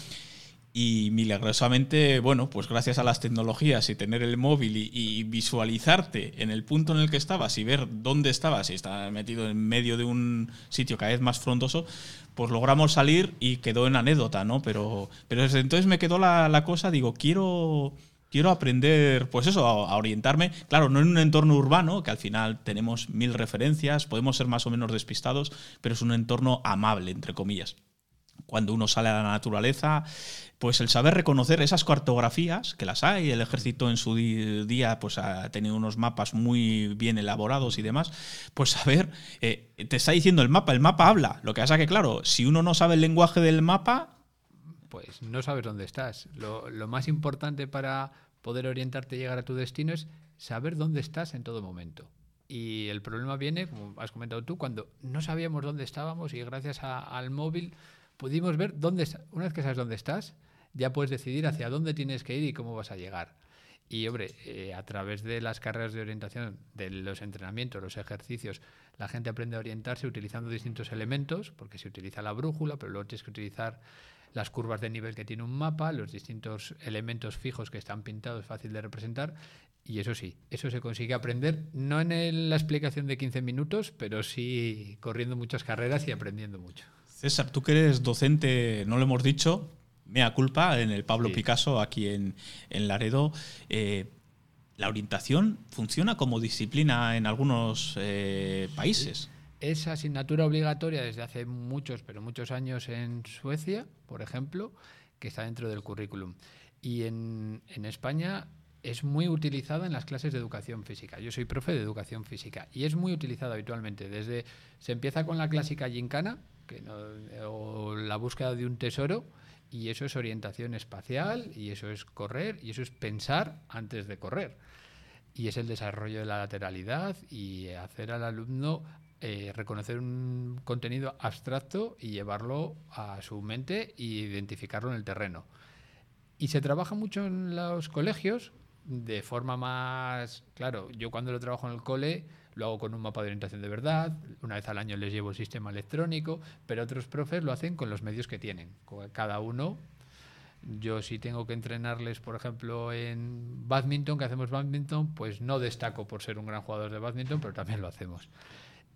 Y milagrosamente, bueno, pues gracias a las tecnologías y tener el móvil y, visualizarte en el punto en el que estabas y ver dónde estabas y estar metido en medio de un sitio cada vez más frondoso, pues logramos salir y quedó en anécdota, ¿no? Pero, pero desde entonces me quedó la, la cosa, digo, quiero, quiero aprender, pues eso, a, orientarme. Claro, no en un entorno urbano, que al final tenemos mil referencias, podemos ser más o menos despistados, pero es un entorno amable, entre comillas. Cuando uno sale a la naturaleza, pues el saber reconocer esas cartografías, que las hay, el ejército en su día pues ha tenido unos mapas muy bien elaborados y demás, pues saber, eh, te está diciendo el mapa, el mapa habla. Lo que pasa que, claro, si uno no sabe el lenguaje del mapa, pues no sabes dónde estás. Lo, más importante para poder orientarte y llegar a tu destino es saber dónde estás en todo momento. Y el problema viene, como has comentado tú, cuando no sabíamos dónde estábamos y gracias al móvil pudimos ver dónde una vez que sabes dónde estás, ya puedes decidir hacia dónde tienes que ir y cómo vas a llegar. Y hombre, eh, a través de las carreras de orientación, de los entrenamientos, los ejercicios, la gente aprende a orientarse utilizando distintos elementos, porque se utiliza la brújula, pero luego tienes que utilizar las curvas de nivel que tiene un mapa, los distintos elementos fijos que están pintados, fácil de representar. Y eso sí, eso se consigue aprender, no en la explicación de 15 minutos, pero sí corriendo muchas carreras y aprendiendo mucho. César, tú que eres docente, no lo hemos dicho, mea culpa, en el Pablo Picasso, aquí en, Laredo. Eh, ¿La orientación funciona como disciplina en algunos eh, países? Es asignatura obligatoria desde hace muchos, pero muchos años en Suecia, por ejemplo, que está dentro del currículum. Y en, España es muy utilizada en las clases de educación física. Yo soy profe de educación física y es muy utilizada habitualmente. Desde se empieza con la clásica gincana, que o la búsqueda de un tesoro, y eso es orientación espacial, y eso es correr, y eso es pensar antes de correr. Y es el desarrollo de la lateralidad y hacer al alumno eh, reconocer un contenido abstracto y llevarlo a su mente e identificarlo en el terreno. Y se trabaja mucho en los colegios de forma más, claro, yo cuando lo trabajo en el cole lo hago con un mapa de orientación de verdad, una vez al año les llevo el sistema electrónico, pero otros profes lo hacen con los medios que tienen. Cada uno, yo si tengo que entrenarles, por ejemplo, en badminton, que hacemos badminton, pues no destaco por ser un gran jugador de badminton, pero también lo hacemos.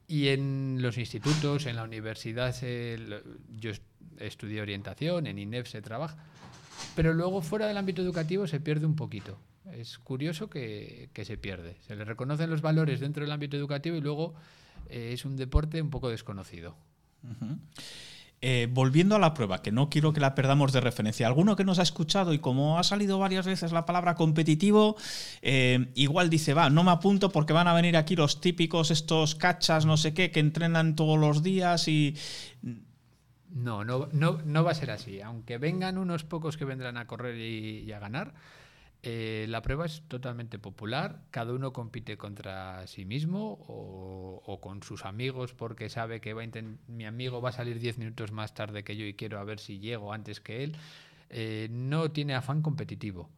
Y en los institutos, en la universidad, yo estudié orientación, en INEF se trabaja, pero luego fuera del ámbito educativo se pierde un poquito. Es curioso que, se pierde. Se le reconocen los valores dentro del ámbito educativo y luego eh, es un deporte un poco desconocido. Eh, volviendo a la prueba, que no quiero que la perdamos de referencia, alguno que nos ha escuchado y como ha salido varias veces la palabra competitivo, eh, igual dice, va, no me apunto porque van a venir aquí los típicos, estos cachas, no sé qué, que entrenan todos los días y... No, no, no, no va a ser así. Aunque vengan unos pocos que vendrán a correr y a ganar, eh, la prueba es totalmente popular, cada uno compite contra sí mismo o, con sus amigos porque sabe que mi amigo va a salir 10 minutos más tarde que yo y quiero a ver si llego antes que él. Eh, no tiene afán competitivo.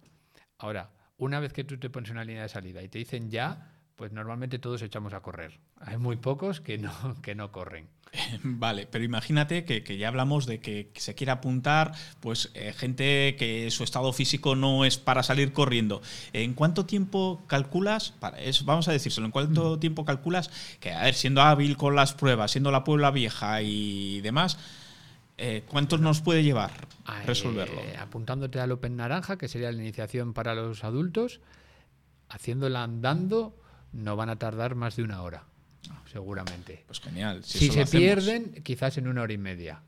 Ahora, una vez que tú te pones una línea de salida y te dicen ya, pues normalmente todos echamos a correr. Hay muy pocos que no, <laughs> que no corren. <laughs> Vale, pero imagínate que, ya hablamos de que, se quiere apuntar, pues eh, gente que su estado físico no es para salir corriendo. ¿En cuánto tiempo calculas, para, vamos a decírselo, en cuánto mm. tiempo calculas que, a ver, siendo hábil con las pruebas, siendo la Puebla Vieja y demás, eh, ¿cuánto nos puede llevar resolverlo? Eh, apuntándote al Open Naranja, que sería la iniciación para los adultos, haciéndola andando no van a tardar más de una hora, seguramente. Pues genial. Si, se pierden, quizás en una hora y media.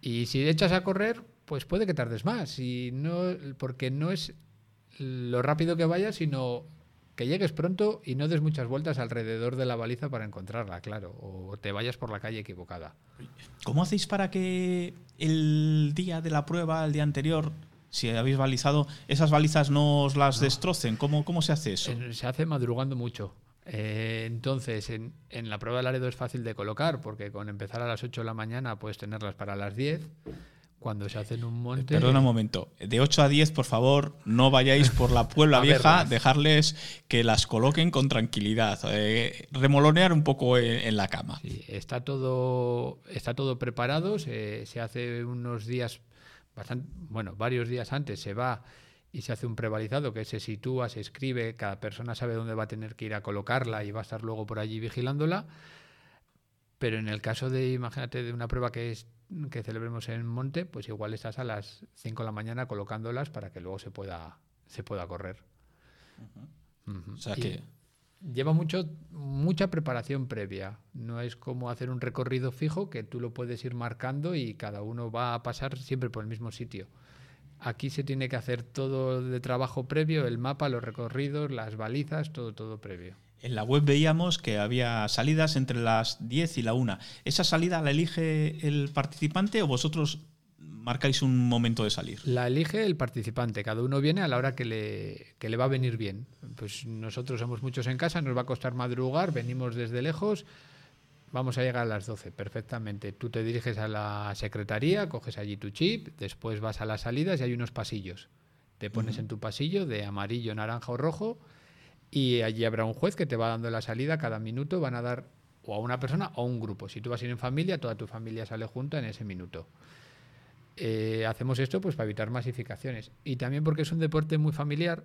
Y si echas a correr, pues puede que tardes más. Y no, porque no es lo rápido que vayas, sino que llegues pronto y no des muchas vueltas alrededor de la baliza para encontrarla, claro, o te vayas por la calle equivocada. ¿Cómo hacéis para que el día de la prueba, el día anterior, si habéis balizado, esas balizas no os las destrocen. ¿Cómo, ¿Cómo se hace eso? Se hace madrugando mucho. Eh, entonces, en, en, la prueba de Laredo es fácil de colocar, porque con empezar a las 8 de la mañana puedes tenerlas para las 10. cuando se hace en un monte. Perdona un momento. De 8 a 10, por favor, no vayáis por la Puebla <laughs> Vieja, verlas. dejarles que las coloquen con tranquilidad. eh, remolonear un poco en, en la cama. Sí, está todo, está todo preparado, se, se hace unos días, bastan- bueno, varios días antes se va y se hace un prebalizado que se sitúa, se escribe, cada persona sabe dónde va a tener que ir a colocarla y va a estar luego por allí vigilándola. Pero en el caso de, imagínate, de una prueba que es que celebremos en monte, pues igual estás a las 5 de la mañana colocándolas para que luego se pueda, se pueda correr. O sea Y- que Lleva mucho, mucha preparación previa. No es como hacer un recorrido fijo que tú lo puedes ir marcando y cada uno va a pasar siempre por el mismo sitio. Aquí se tiene que hacer todo de trabajo previo, el mapa, los recorridos, las balizas, todo, todo previo. en la web veíamos que había salidas entre las 10 y la 1. ¿Esa salida la elige el participante o vosotros marcáis un momento de salir? La elige el participante, cada uno viene a la hora que le, que le va a venir bien. Pues nosotros somos muchos en casa, nos va a costar madrugar, venimos desde lejos, vamos a llegar a las 12 perfectamente. Tú te diriges a la secretaría, coges allí tu chip, después vas a las salidas y hay unos pasillos. Te pones en tu pasillo de amarillo, naranja o rojo y allí habrá un juez que te va dando la salida cada minuto, van a dar o a una persona o a un grupo. Si tú vas a ir en familia, toda tu familia sale junta en ese minuto. Eh, hacemos esto pues para evitar masificaciones y también porque es un deporte muy familiar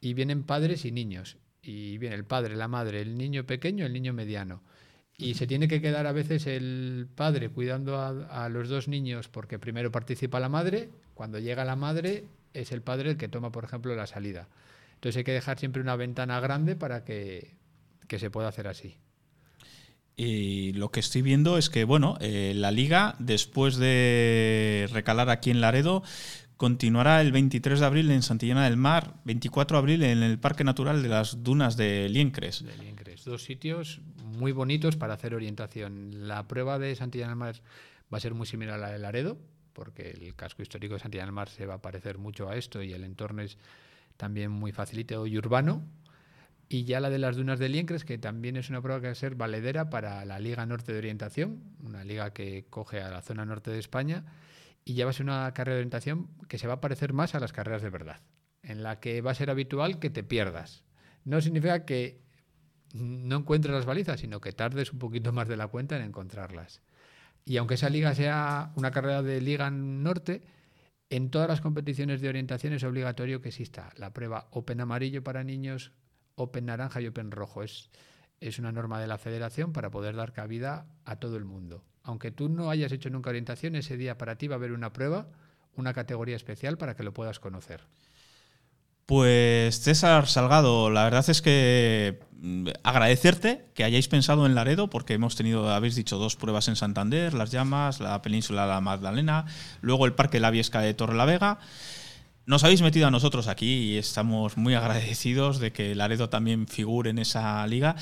y vienen padres y niños y viene el padre, la madre, el niño pequeño, el niño mediano y se tiene que quedar a veces el padre cuidando a, los dos niños porque primero participa la madre, cuando llega la madre es el padre el que toma por ejemplo la salida. Entonces hay que dejar siempre una ventana grande para que, que se pueda hacer así. Y lo que estoy viendo es que, bueno, eh, la liga, después de recalar aquí en Laredo, continuará el 23 de abril en Santillana del Mar, 24 de abril en el Parque Natural de las Dunas de Liencres. de Liencres. Dos sitios muy bonitos para hacer orientación. La prueba de Santillana del Mar va a ser muy similar a la de Laredo, porque el casco histórico de Santillana del Mar se va a parecer mucho a esto y el entorno es también muy facilito y urbano. Y ya la de las dunas de Liencres, que también es una prueba que va a ser valedera para la Liga Norte de Orientación, una liga que coge a la zona norte de España, y ser una carrera de orientación que se va a parecer más a las carreras de verdad, en la que va a ser habitual que te pierdas. No significa que no encuentres las balizas, sino que tardes un poquito más de la cuenta en encontrarlas. Y aunque esa liga sea una carrera de liga norte, en todas las competiciones de orientación es obligatorio que exista la prueba Open amarillo para niños, Open naranja y Open rojo. Es, es una norma de la federación para poder dar cabida a todo el mundo. Aunque tú no hayas hecho nunca orientación, ese día para ti va a haber una prueba, una categoría especial para que lo puedas conocer. Pues César Salgado, la verdad es que mm, agradecerte que hayáis pensado en Laredo, porque hemos tenido, habéis dicho, dos pruebas en Santander, Las Llamas, la península de la Magdalena, luego el Parque La Viesca de Torrelavega. Nos habéis metido a nosotros aquí y estamos muy agradecidos de que Laredo también figure en esa liga.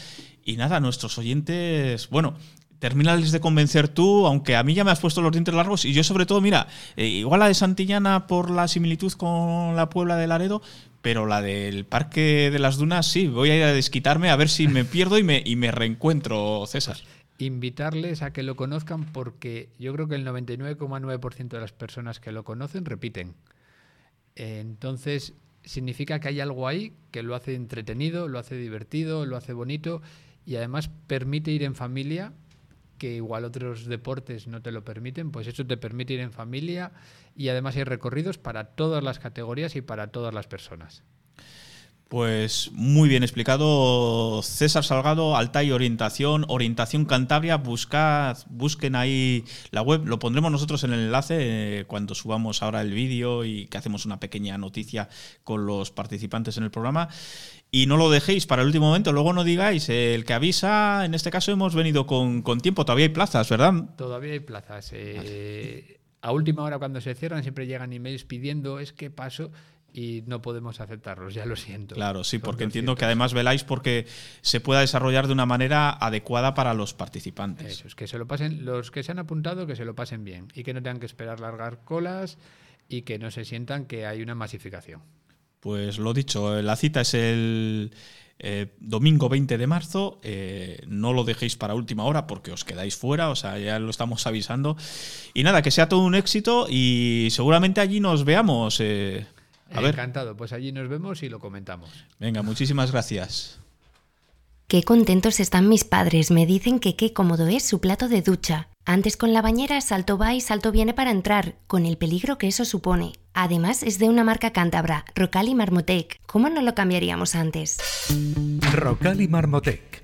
Y nada, nuestros oyentes, bueno, terminales de convencer tú, aunque a mí ya me has puesto los dientes largos y yo sobre todo, mira, eh, igual la de Santillana por la similitud con la Puebla de Laredo, pero la del Parque de las Dunas sí, voy a ir a desquitarme a ver si me pierdo y me, y me reencuentro, César. Invitarles a que lo conozcan porque yo creo que el 99,9% de las personas que lo conocen repiten. Entonces, significa que hay algo ahí que lo hace entretenido, lo hace divertido, lo hace bonito y además permite ir en familia, que igual otros deportes no te lo permiten, pues eso te permite ir en familia y además hay recorridos para todas las categorías y para todas las personas. Pues muy bien explicado, César Salgado, Altai Orientación, Orientación Cantabria, buscad, busquen ahí la web, lo pondremos nosotros en el enlace eh, cuando subamos ahora el vídeo y que hacemos una pequeña noticia con los participantes en el programa. Y no lo dejéis para el último momento, luego no digáis, eh, el que avisa, en este caso hemos venido con, con tiempo, todavía hay plazas, ¿verdad? Todavía hay plazas. eh, a última hora cuando se cierran siempre llegan emails pidiendo es que paso y no podemos aceptarlos, ya lo siento. Claro, sí, porque entiendo que 200. además veláis porque se pueda desarrollar de una manera adecuada para los participantes. Eso, es que se lo pasen, los que se han apuntado, que se lo pasen bien y que no tengan que esperar largar colas y que no se sientan que hay una masificación. Pues lo dicho, la cita es el, eh, domingo 20 de marzo. Eh, no lo dejéis para última hora porque os quedáis fuera, o sea, ya lo estamos avisando. Y nada, que sea todo un éxito y seguramente allí nos veamos. Eh, a ver. Encantado, pues allí nos vemos y lo comentamos. Venga, muchísimas gracias. Qué contentos están mis padres, me dicen que qué cómodo es su plato de ducha. Antes con la bañera salto va y salto viene para entrar, con el peligro que eso supone. Además es de una marca cántabra, Rocal y Marmotec. ¿Cómo no lo cambiaríamos antes? Rocal y Marmotec.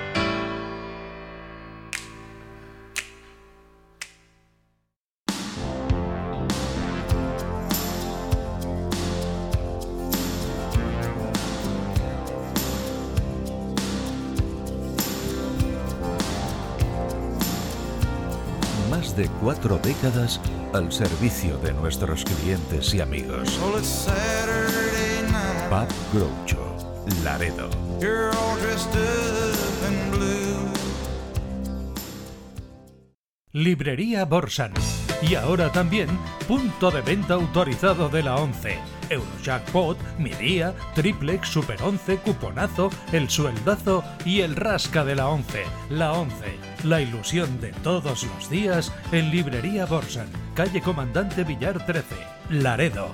Cuatro décadas al servicio de nuestros clientes y amigos. Pub Groucho, Laredo. Librería Borsan. Y ahora también punto de venta autorizado de la 11. Eurojackpot, Mi Día, Triplex, Super 11, Cuponazo, El Sueldazo y el Rasca de la 11. La 11. La ilusión de todos los días en Librería Borsan. Calle Comandante Villar 13. Laredo.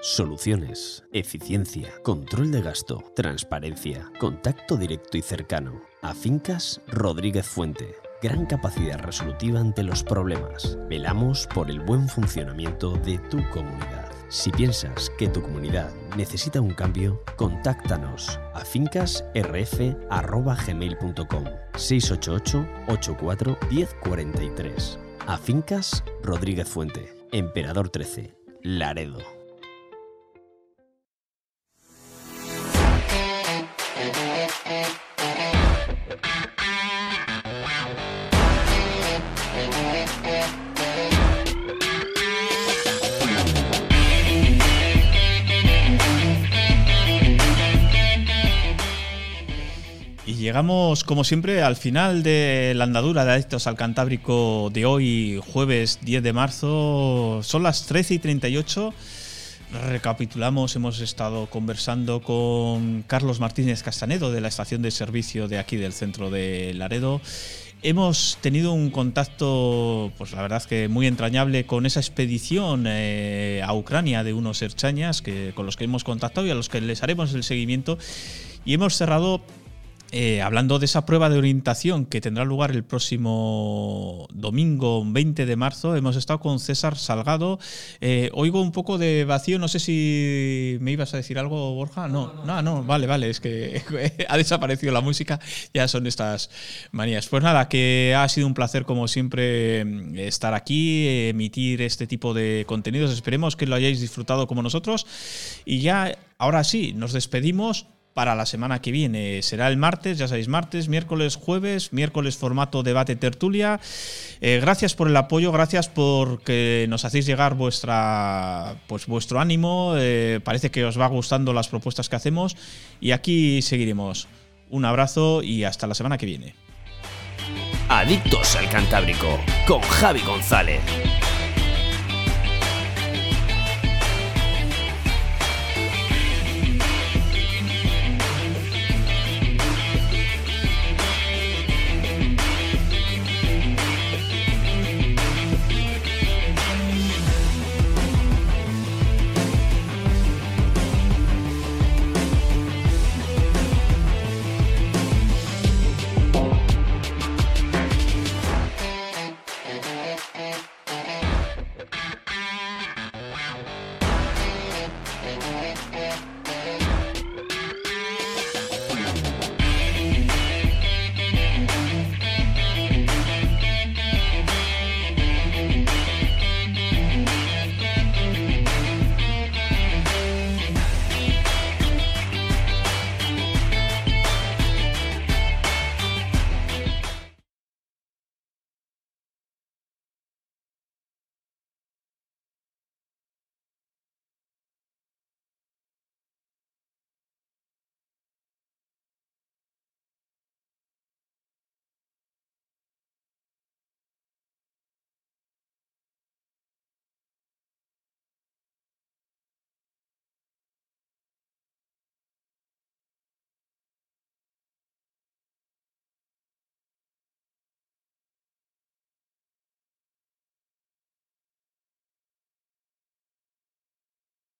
Soluciones, eficiencia, control de gasto, transparencia, contacto directo y cercano. A Fincas Rodríguez Fuente. Gran capacidad resolutiva ante los problemas. Velamos por el buen funcionamiento de tu comunidad. Si piensas que tu comunidad necesita un cambio, contáctanos a fincasrf.gmail.com 688 84 1043. A Fincas Rodríguez Fuente. Emperador 13. Laredo. Llegamos, como siempre, al final de la andadura de Adictos al Cantábrico de hoy, jueves 10 de marzo. Son las 13 y 38. Recapitulamos, hemos estado conversando con Carlos Martínez Castanedo de la estación de servicio de aquí del centro de Laredo. Hemos tenido un contacto, pues la verdad que muy entrañable con esa expedición eh, a Ucrania de unos herchañas que, con los que hemos contactado y a los que les haremos el seguimiento. Y hemos cerrado eh, hablando de esa prueba de orientación que tendrá lugar el próximo domingo 20 de marzo, hemos estado con César Salgado. Eh, oigo un poco de vacío, no sé si me ibas a decir algo, Borja. No, no, no, vale, vale, es que <laughs> ha desaparecido la música, ya son estas manías. Pues nada, que ha sido un placer como siempre estar aquí, emitir este tipo de contenidos. Esperemos que lo hayáis disfrutado como nosotros. Y ya, ahora sí, nos despedimos para la semana que viene. Será el martes, ya sabéis, martes, miércoles, jueves, miércoles formato debate tertulia. Eh, gracias por el apoyo, gracias por que nos hacéis llegar pues, vuestro ánimo. Eh, parece que os va gustando las propuestas que hacemos y aquí seguiremos. Un abrazo y hasta la semana que viene. Adictos al Cantábrico con Javi González.